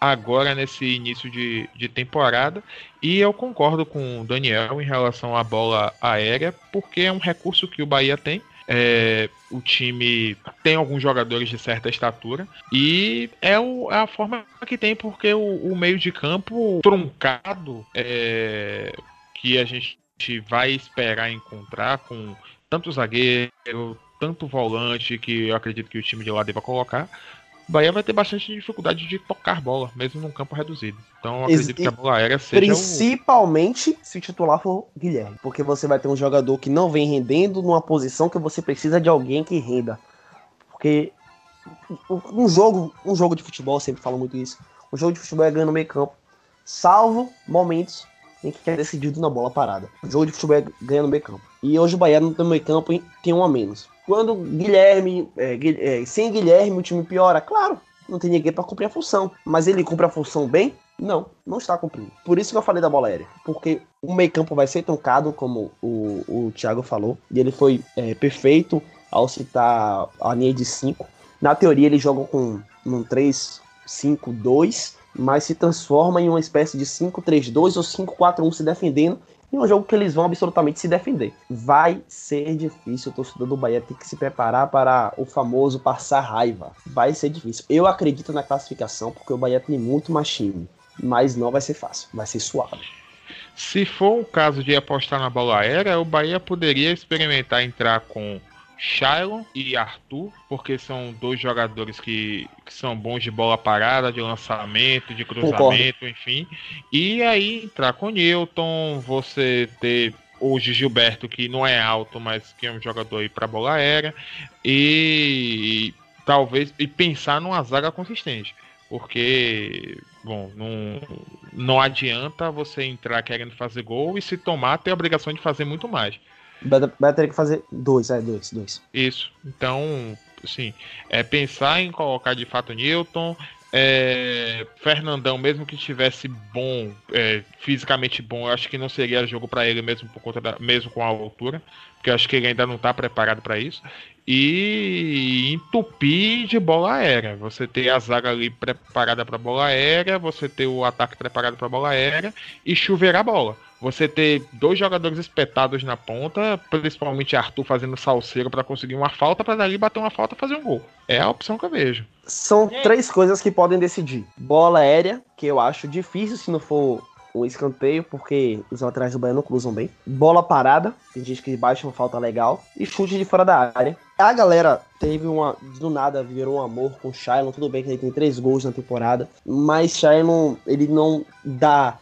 agora nesse início de, de temporada. E eu concordo com o Daniel em relação à bola aérea, porque é um recurso que o Bahia tem. É, o time tem alguns jogadores de certa estatura e é, o- é a forma que tem, porque o, o meio de campo truncado é, que a gente vai esperar encontrar com tanto zagueiro, tanto volante, que eu acredito que o time de lá deva colocar. O Bahia vai ter bastante dificuldade de tocar bola, mesmo num campo reduzido. Então eu Ex- acredito que a bola aérea seja o, Principalmente se o titular for Guilherme. Porque você vai ter um jogador que não vem rendendo numa posição que você precisa de alguém que renda. Porque um jogo, um jogo de futebol, eu sempre falo muito isso. Um jogo de futebol é ganhar no meio campo. Salvo momentos em que é decidido na bola parada. O jogo de futebol é ganhar no meio campo. E hoje o Bahia no meio campo hein, tem um a menos. Quando Guilherme, é, é, sem Guilherme o time piora, claro, não tem ninguém para cumprir a função. Mas ele cumpre a função bem? Não, não está cumprindo. Por isso que eu falei da bola aérea. Porque o meio campo vai ser truncado, como o, o Thiago falou. E ele foi é, perfeito ao citar a linha de 5. Na teoria, eles jogam com um 3-5-2, mas se transforma em uma espécie de 5-3-2 ou 5-4-1 se defendendo. E é um jogo que eles vão absolutamente se defender. Vai ser difícil. O torcedor do Bahia tem que se preparar para o famoso passar raiva. Vai ser difícil. Eu acredito na classificação, porque o Bahia tem muito mais time. Mas não vai ser fácil. Vai ser suave. Se for o caso de apostar na bola aérea, o Bahia poderia experimentar entrar com Shailon e Arthur, porque são dois jogadores que, que são bons de bola parada, de lançamento, de cruzamento, enfim. E aí entrar com Newton, você ter hoje Gilberto, que não é alto, mas que é um jogador aí para bola aérea, e, talvez e pensar numa zaga consistente. Porque, bom, não, não adianta você entrar querendo fazer gol e se tomar, ter a obrigação de fazer muito mais. Vai ter que fazer dois, é, dois, dois. Isso. Então, assim, é pensar em colocar de fato Newton. É, Fernandão, mesmo que estivesse bom, é, fisicamente bom, eu acho que não seria jogo para ele mesmo por conta da, mesmo com a altura, porque eu acho que ele ainda não está preparado para isso. E entupir de bola aérea. Você ter a zaga ali preparada para bola aérea, você ter o ataque preparado para bola aérea e chover a bola. Você ter dois jogadores espetados na ponta, principalmente Arthur fazendo salseiro para conseguir uma falta, para dali bater uma falta fazer um gol. É a opção que eu vejo. São três coisas que podem decidir: bola aérea, que eu acho difícil se não for um escanteio, porque os laterais do Bahia não cruzam bem. Bola parada, tem gente que baixa uma falta legal. E chute de fora da área. A galera teve uma. Do nada virou um amor com o Shailon. Tudo bem que ele tem três gols na temporada. Mas Shailon, ele não dá.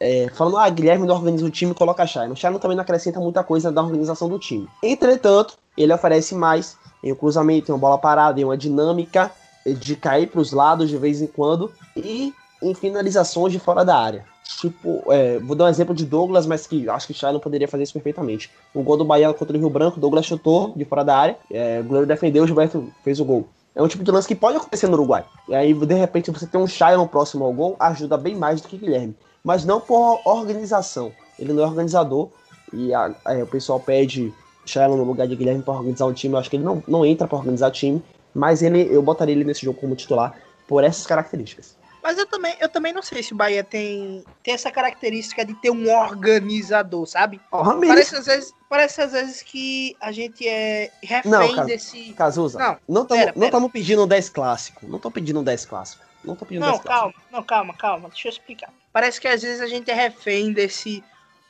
É, falando, ah, Guilherme não organiza o time, coloca Shailon. Shailon também não acrescenta muita coisa da organização do time. Entretanto, ele oferece mais em um cruzamento, em uma bola parada, em uma dinâmica de cair para os lados de vez em quando e em finalizações de fora da área. Tipo, é, vou dar um exemplo de Douglas, mas que acho que Shailon poderia fazer isso perfeitamente. O gol do Bahia contra o Rio Branco, Douglas chutou de fora da área, é, o goleiro defendeu, o Gilberto fez o gol. É um tipo de lance que pode acontecer no Uruguai. E aí, de repente, você tem um Shailon próximo ao gol, ajuda bem mais do que Guilherme. Mas não por organização. Ele não é organizador. E a- é, o pessoal pede Shailon no lugar de Guilherme para organizar um time. Eu acho que ele não, não entra para organizar time. Mas ele, eu botaria ele nesse jogo como titular por essas características. Mas eu também, eu também não sei se o Bahia tem, tem essa característica de ter um organizador, sabe? Ramires, Parece às, vezes, parece às vezes que a gente é refém Não, cara. desse. Cazuza, Não, estamos pedindo um 10 clássico. Não tô pedindo um 10 clássico. Não tô pedindo Não, 10 clássico. calma, não, calma, calma. Deixa eu explicar. Parece que às vezes a gente é refém desse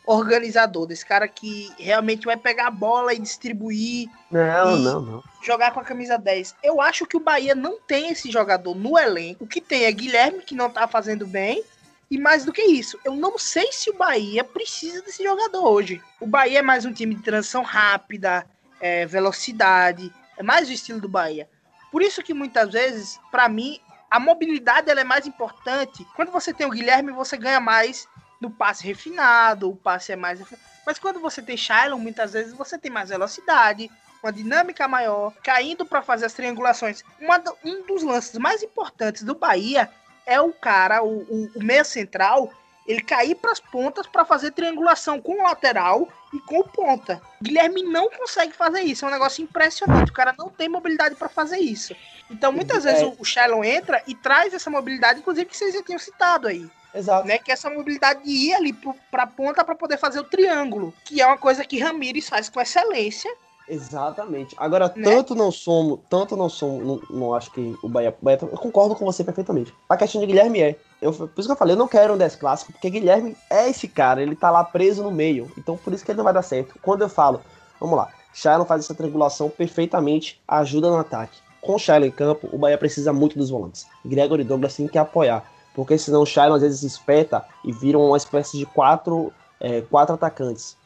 organizador, desse cara que realmente vai pegar a bola e distribuir, Não, E- não, não. jogar com a camisa 10. Eu acho que o Bahia não tem esse jogador no elenco. O que tem é Guilherme, que não tá fazendo bem. E mais do que isso, eu não sei se o Bahia precisa desse jogador hoje. O Bahia é mais um time de transição rápida, é, velocidade, é mais o estilo do Bahia. Por isso que muitas vezes, pra mim, a mobilidade ela é mais importante. Quando você tem o Guilherme, você ganha mais no passe refinado, o passe é mais. refi- Mas quando você tem Shailon, muitas vezes você tem mais velocidade, uma dinâmica maior, caindo para fazer as triangulações. Do- um dos lances mais importantes do Bahia é o cara, o, o, o meia central, ele cair para as pontas para fazer triangulação com o lateral e com o ponta. Guilherme não consegue fazer isso, é um negócio impressionante. O cara não tem mobilidade para fazer isso. Então, muitas É. vezes o, o Shailon entra e traz essa mobilidade, inclusive que vocês já tinham citado aí Exato. né? Que é essa mobilidade de ir ali pro, pra ponta para poder fazer o triângulo, que é uma coisa que Ramires faz com excelência. Exatamente. Agora, Né? tanto não somos, tanto não somos, não, não acho que o Bahia, Bahia- Eu concordo com você perfeitamente. A questão de Guilherme é. Eu, por isso que eu falei, eu não quero um 10 clássico, porque Guilherme é esse cara, ele tá lá preso no meio. Então por isso que ele não vai dar certo. Quando eu falo, vamos lá, Shailon faz essa triangulação perfeitamente, ajuda no ataque. Com o Shailon em campo, o Bahia precisa muito dos volantes. Gregory Douglas tem que apoiar. Porque senão o Shailon às vezes espeta e vira uma espécie de quatro, é, quatro atacantes.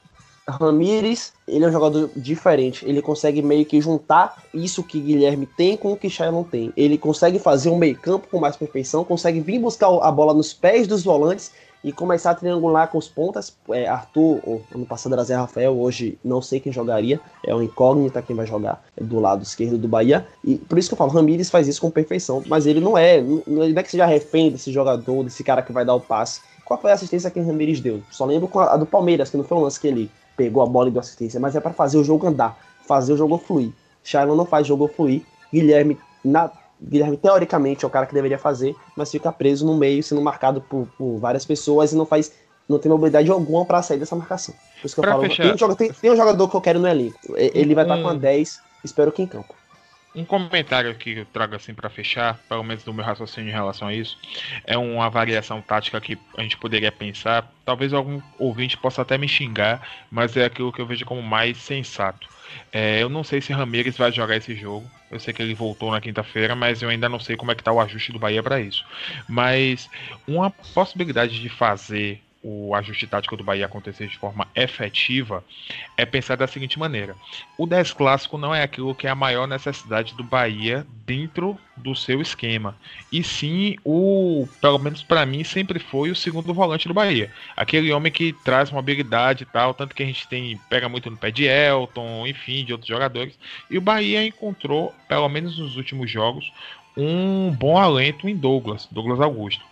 Ramires, ele é um jogador diferente. Ele consegue meio que juntar isso que Guilherme tem com o que Shailon tem. Ele consegue fazer um meio-campo com mais perfeição, consegue vir buscar a bola nos pés dos volantes e começar a triangular com os pontas. É, Arthur, ano passado era Zé Rafael, hoje não sei quem jogaria. É uma incógnita quem vai jogar do lado esquerdo do Bahia. E por isso que eu falo, Ramires faz isso com perfeição. Mas ele não é, não, é que seja refém desse jogador, desse cara que vai dar o passe. Qual foi a assistência que o Ramires deu? Só lembro a, a do Palmeiras, que não foi um lance que ele pegou a bola e deu assistência, mas é para fazer o jogo andar, fazer o jogo fluir. Shailon não faz jogo fluir. Guilherme, na, Guilherme teoricamente é o cara que deveria fazer, mas fica preso no meio, sendo marcado por, por várias pessoas e não faz, não tem mobilidade alguma para sair dessa marcação. Por isso que eu Pra falo, fechar- tem um, jogador, tem, tem um jogador que eu quero no elenco. Ele vai estar com a 10, espero que em campo. Um comentário que eu trago assim pra fechar, pelo menos do meu raciocínio em relação a isso, é uma variação tática que a gente poderia pensar. Talvez algum ouvinte possa até me xingar, mas é aquilo que eu vejo como mais sensato. É, eu não sei se Ramires vai jogar esse jogo. Eu sei que ele voltou na quinta-feira, mas eu ainda não sei como é que tá o ajuste do Bahia para isso. Mas uma possibilidade de fazer o ajuste tático do Bahia acontecer de forma efetiva é pensar da seguinte maneira: o 10 clássico não é aquilo que é a maior necessidade do Bahia dentro do seu esquema, e sim o, pelo menos para mim, sempre foi o segundo volante do Bahia, aquele homem que traz mobilidade e tal, tanto que a gente tem pega muito no pé de Elton, enfim, de outros jogadores, e o Bahia encontrou, pelo menos nos últimos jogos, um bom alento em Douglas, Douglas Augusto.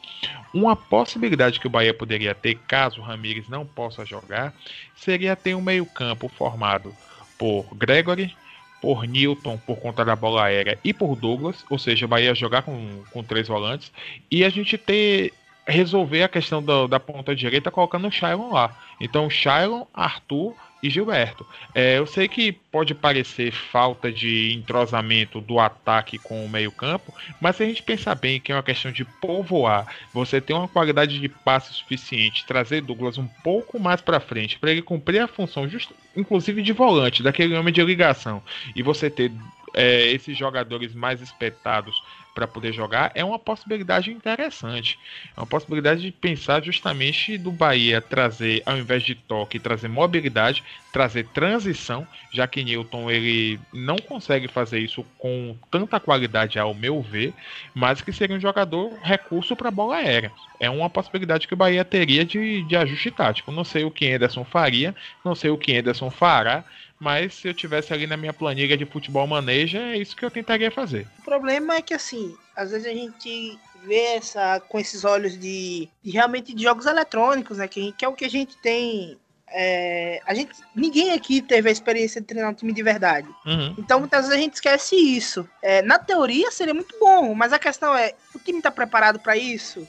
Uma possibilidade que o Bahia poderia ter, caso o Ramires não possa jogar, seria ter um meio-campo formado por Gregory, por Newton por conta da bola aérea e por Douglas, ou seja, o Bahia jogar com, com três volantes, e a gente ter resolver a questão da, da ponta direita colocando o Shailon lá. Então, Shailon, Arthur e Gilberto. É, eu sei que pode parecer falta de entrosamento do ataque com o meio-campo, mas se a gente pensar bem que é uma questão de povoar, você ter uma qualidade de passe suficiente, trazer Douglas um pouco mais para frente, para ele cumprir a função, just, inclusive de volante, daquele homem de ligação, e você ter é, esses jogadores mais espetados para poder jogar é uma possibilidade interessante. É uma possibilidade de pensar justamente do Bahia trazer, ao invés de toque, trazer mobilidade, trazer transição, já que Newton ele não consegue fazer isso com tanta qualidade ao meu ver, mas que seria um jogador recurso para bola aérea. É uma possibilidade que o Bahia teria de, de ajuste tático. Não sei o que Anderson faria, não sei o que Anderson fará, mas se eu tivesse ali na minha planilha de futebol maneja, é isso que eu tentaria fazer. O problema é que, assim, às vezes a gente vê essa com esses olhos de, de realmente de jogos eletrônicos, né? Que, que é o que a gente tem é, a gente, ninguém aqui teve a experiência de treinar um time de verdade. Uhum. Então muitas vezes a gente esquece isso. É, na teoria seria muito bom, mas a questão é, o time tá preparado para isso?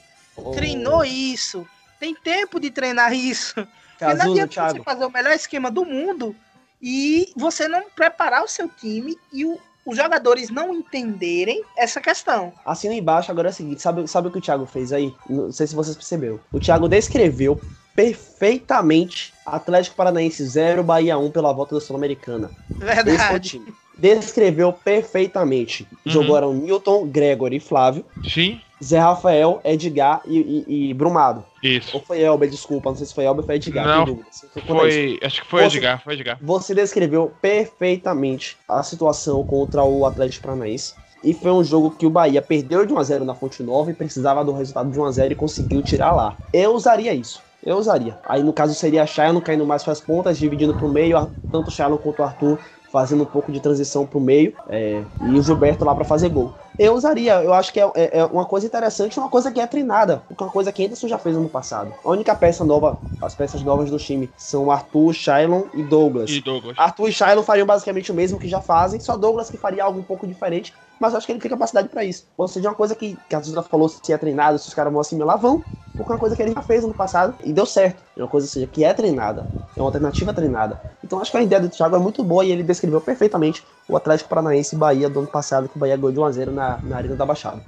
Treinou isso? Tem tempo de treinar isso? Porque não adianta você fazer o melhor esquema do mundo e você não preparar o seu time e o- os jogadores não entenderem essa questão. Assina embaixo, agora é o seguinte, sabe, sabe o que o Thiago fez aí? Não sei se vocês perceberam. O Thiago descreveu perfeitamente Atlético Paranaense 0, Bahia 1 pela volta da Sul-Americana. Esse foi o Verdade. time. Descreveu perfeitamente. Uhum. Jogaram Newton, Gregory e Flávio, Sim, Zé Rafael, Edgar e, e- e Brumado. isso. Ou foi Elber, desculpa, não sei se foi Elber ou foi Edgar. Não, aí. Foi. Acho que foi Você- Edgar, foi Edgar. Você descreveu perfeitamente a situação contra o Atlético Paranaense. E foi um jogo que o Bahia perdeu de 1x0 na Fonte Nova e precisava do resultado de 1x0 e conseguiu tirar lá. Eu usaria isso. Eu usaria. Aí no caso seria Shailon caindo mais para as pontas, dividindo pro meio, a- tanto o Shailon quanto o Arthur fazendo um pouco de transição pro meio é, e o Gilberto lá para fazer gol. Eu usaria, eu acho que é, é- é uma coisa interessante, uma coisa que é treinada, porque é uma coisa que Anderson já fez no passado. A única peça nova, as peças novas do time são Arthur, Shailon e Douglas. E Douglas. Arthur e Shiloh fariam basicamente o mesmo que já fazem, só Douglas que faria algo um pouco diferente, mas eu acho que ele tem capacidade pra isso. Ou seja, uma coisa que, que a Zuzra falou, se é treinado, se os caras vão assimilar, vão, porque é uma coisa que ele já fez no passado e deu certo. É uma coisa seja, que é treinada, é uma alternativa treinada. Então acho que a ideia do Thiago é muito boa e ele descreveu perfeitamente o Atlético Paranaense e Bahia do ano passado, que o Bahia ganhou de 1x0 na, na Arena da Baixada.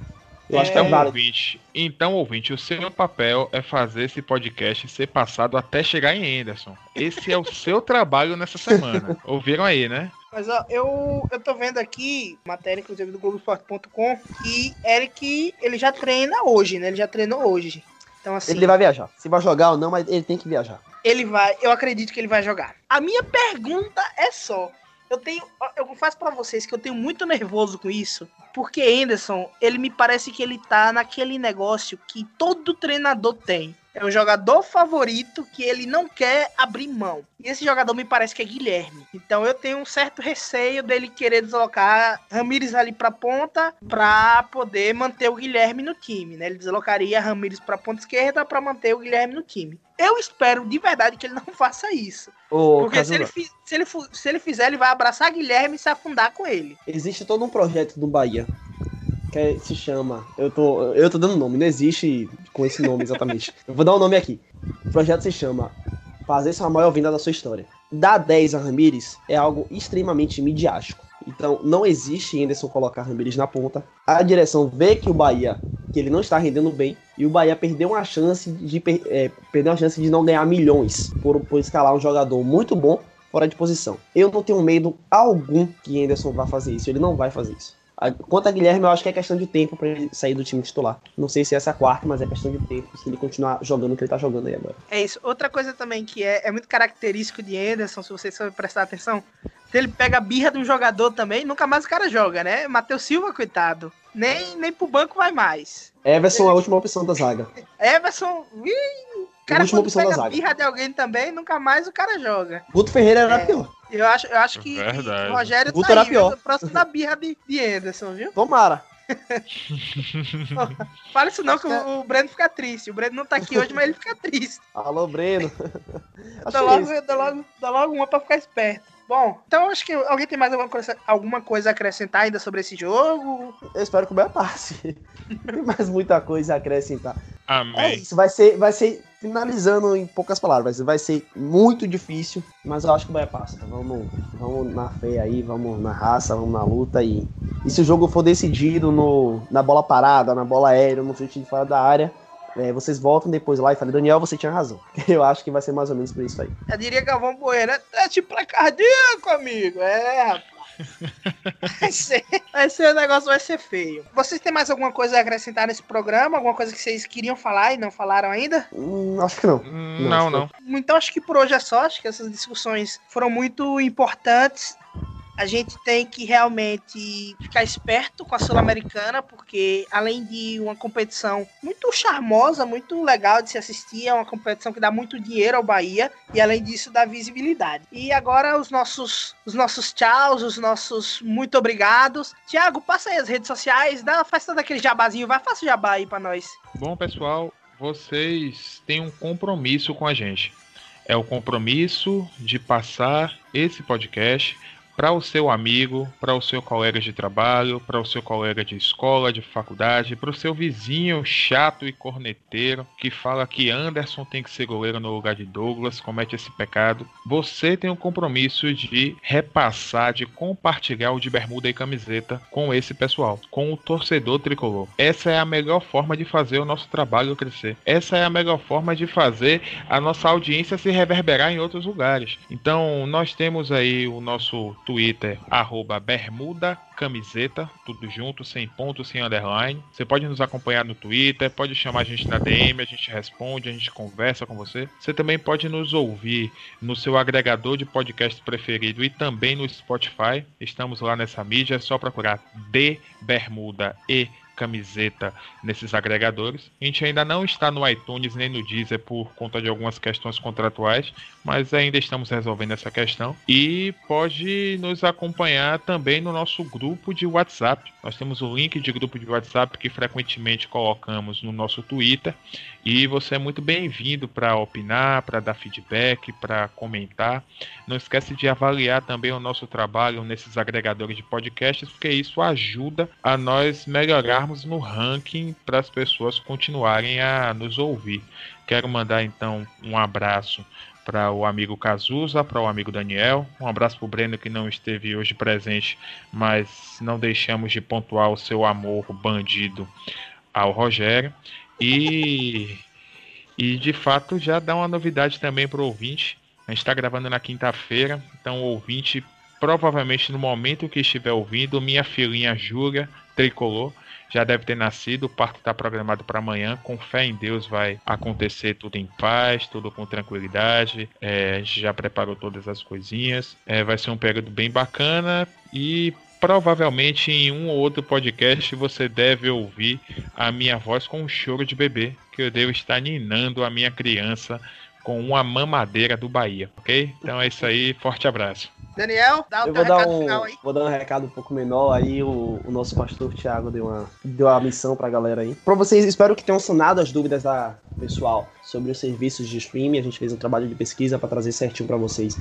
Eu acho que é Então, válido. ouvinte, então, ouvinte, o seu papel é fazer esse podcast ser passado até chegar em Anderson. Esse é o seu trabalho nessa semana. Ouviram aí, né? Mas ó, eu, eu tô vendo aqui, matéria inclusive do Globoesporte.com, que Eric, ele já treina hoje, né? Ele já treinou hoje. Então assim, Ele vai viajar. Se vai jogar ou não, mas ele tem que viajar. ele vai, eu acredito que ele vai jogar. A minha pergunta é só, eu tenho, eu confesso pra vocês que eu tenho muito nervoso com isso, porque Anderson, ele me parece que ele tá naquele negócio que todo treinador tem. É o jogador favorito que ele não quer abrir mão. E esse jogador me parece que é Guilherme. Então eu tenho um certo receio dele querer deslocar Ramires ali pra ponta pra poder manter o Guilherme no time, né? Ele deslocaria Ramires pra ponta esquerda pra manter o Guilherme no time. Eu espero de verdade que ele não faça isso. Ô, Porque se ele, se, ele, se ele fizer, ele vai abraçar Guilherme e se afundar com ele. existe todo um projeto do Bahia que é- se chama. Eu tô, eu tô dando nome, não existe com esse nome exatamente. eu vou dar um nome aqui. O projeto se chama Fazer sua maior venda da sua história. Dar 10 a Ramires é algo extremamente midiático. Então, não existe Anderson colocar Ramires na ponta. A direção vê que o Bahia, que ele não está rendendo bem, e o Bahia perdeu uma chance de é, perdeu chance de não ganhar milhões por, por escalar um jogador muito bom fora de posição. Eu não tenho medo algum que Anderson vá fazer isso. Ele não vai fazer isso. Quanto a Guilherme, eu acho que é questão de tempo pra ele sair do time titular. Não sei se essa é a quarta, mas é questão de tempo se ele continuar jogando o que ele tá jogando aí agora. É isso. Outra coisa também que é, é muito característico de Anderson, se vocês souberem prestar atenção, se ele pega a birra de um jogador também, nunca mais o cara joga, né? Matheus Silva, coitado. Nem, nem pro banco vai mais. Everson é a última opção da zaga. Everson, o cara Última quando opção da pega zaga. birra de alguém também, nunca mais o cara joga. Guto Ferreira era É. pior. Eu acho, eu acho que, Verdade. o Rogério Guto tá era aí, pior. próximo da birra de, de Anderson, viu? Tomara. Fala isso não, que o, o Breno fica triste. O Breno não tá aqui hoje, mas ele fica triste. Alô, Breno. Dá que é logo, dá, logo, dá logo uma pra ficar esperto. Bom, então acho que alguém tem mais alguma coisa, alguma coisa a acrescentar ainda sobre esse jogo? Eu espero que o Bahia passe. Não tem mais muita coisa a acrescentar. É Amém. isso, vai ser, vai ser, finalizando em poucas palavras, vai ser muito difícil, mas eu acho que o Bahia passa. Vamos, vamos na fé aí, vamos na raça, vamos na luta e, e se o jogo for decidido no, na bola parada, na bola aérea, no chute de fora da área, é, vocês voltam depois lá e falam, Daniel, você tinha razão. Eu acho que vai ser mais ou menos por isso aí. Eu diria Galvão Bueno, é tipo pra cardíaco, amigo. É, rapaz. Vai ser, vai ser, o negócio vai ser feio. Vocês têm mais alguma coisa a acrescentar nesse programa? Alguma coisa que vocês queriam falar e não falaram ainda? Hum, acho que não. Hum, Não, não. Então acho que por hoje é só. Acho que essas discussões foram muito importantes. A gente tem que realmente ficar esperto com a Sul-Americana, porque além de uma competição muito charmosa, muito legal de se assistir, é uma competição que dá muito dinheiro ao Bahia e além disso dá visibilidade. E agora os nossos os nossos tchauz, os nossos muito obrigados. Tiago, passa aí as redes sociais, dá, faz todo aquele jabazinho, vai, faça o jabá aí pra nós. Bom, pessoal, vocês têm um compromisso com a gente. é o compromisso de passar esse podcast para o seu amigo, para o seu colega de trabalho, para o seu colega de escola, de faculdade, para o seu vizinho chato e corneteiro que fala que Anderson tem que ser goleiro no lugar de Douglas, comete esse pecado. Você tem o compromisso de repassar, de compartilhar o de bermuda e camiseta com esse pessoal, com o torcedor tricolor. Essa é a melhor forma de fazer o nosso trabalho crescer. Essa é a melhor forma de fazer a nossa audiência se reverberar em outros lugares. Então, nós temos aí o nosso Twitter, arroba bermuda camiseta, tudo junto, sem ponto, sem underline. Você pode nos acompanhar no Twitter, pode chamar a gente na DM, a gente responde, a gente conversa com você. Você também pode nos ouvir no seu agregador de podcast preferido e também no Spotify. Estamos lá nessa mídia, é só procurar D Bermuda e camiseta nesses agregadores. A gente ainda não está no iTunes nem no Deezer por conta de algumas questões contratuais, mas ainda estamos resolvendo essa questão. E pode nos acompanhar também no nosso grupo de WhatsApp. Nós temos o link de grupo de WhatsApp que frequentemente colocamos no nosso Twitter. E você é muito bem-vindo para opinar, para dar feedback, para comentar. Não esquece de avaliar também o nosso trabalho nesses agregadores de podcasts, porque isso ajuda a nós no ranking para as pessoas continuarem a nos ouvir. Quero mandar então um abraço para o amigo Cazuza, para o amigo Daniel. Um abraço para o Breno que não esteve hoje presente, mas não deixamos de pontuar o seu amor bandido ao Rogério. E, e de fato já dá uma novidade também para o ouvinte. A gente está gravando na quinta-feira, então o ouvinte, provavelmente no momento que estiver ouvindo, minha filhinha Júlia, tricolor, já deve ter nascido. O parto está programado para amanhã. Com fé em Deus, vai acontecer tudo em paz, tudo com tranquilidade. É, a gente já preparou todas as coisinhas. É, vai ser um período bem bacana e provavelmente em um ou outro podcast você deve ouvir a minha voz com um choro de bebê, que eu devo estar ninando a minha criança com uma mamadeira do Bahia, ok? Então é isso aí, forte abraço. Daniel, dá o Eu teu vou dar, um, final aí. vou dar um recado um pouco menor aí. O, o nosso pastor Thiago deu uma, deu uma missão pra galera aí. Pra vocês, espero que tenham sanado as dúvidas da pessoal sobre os serviços de streaming. A gente fez um trabalho de pesquisa pra trazer certinho pra vocês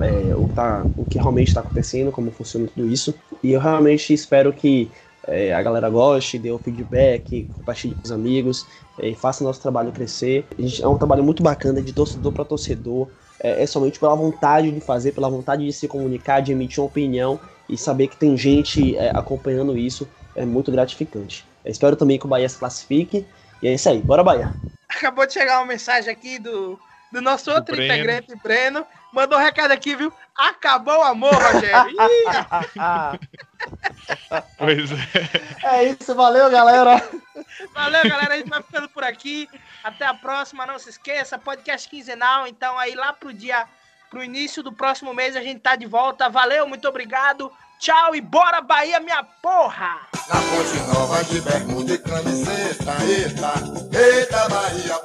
é, o, tá, o que realmente está acontecendo, como funciona tudo isso. E eu realmente espero que é, a galera goste, dê o feedback, compartilhe com os amigos, é, e faça o nosso trabalho crescer. A gente- é um trabalho muito bacana de torcedor para torcedor. É, é somente pela vontade de fazer, pela vontade de se comunicar, de emitir uma opinião e saber que tem gente é, acompanhando isso é muito gratificante. Espero também que o Bahia se classifique. E é isso aí, bora Bahia! Acabou de chegar uma mensagem aqui do, do nosso outro Breno. integrante, Breno. Mandou um recado aqui, viu? Acabou o amor, Rogério. Pois é. é isso, valeu galera! valeu, galera. A gente vai ficando por aqui. Até a próxima. Não se esqueça, podcast quinzenal. Então, aí lá pro dia, pro início do próximo mês, a gente tá de volta. Valeu, muito obrigado. Tchau e bora, Bahia, minha porra! Na ponte nova de bermuda e camiseta, eita, eita Bahia,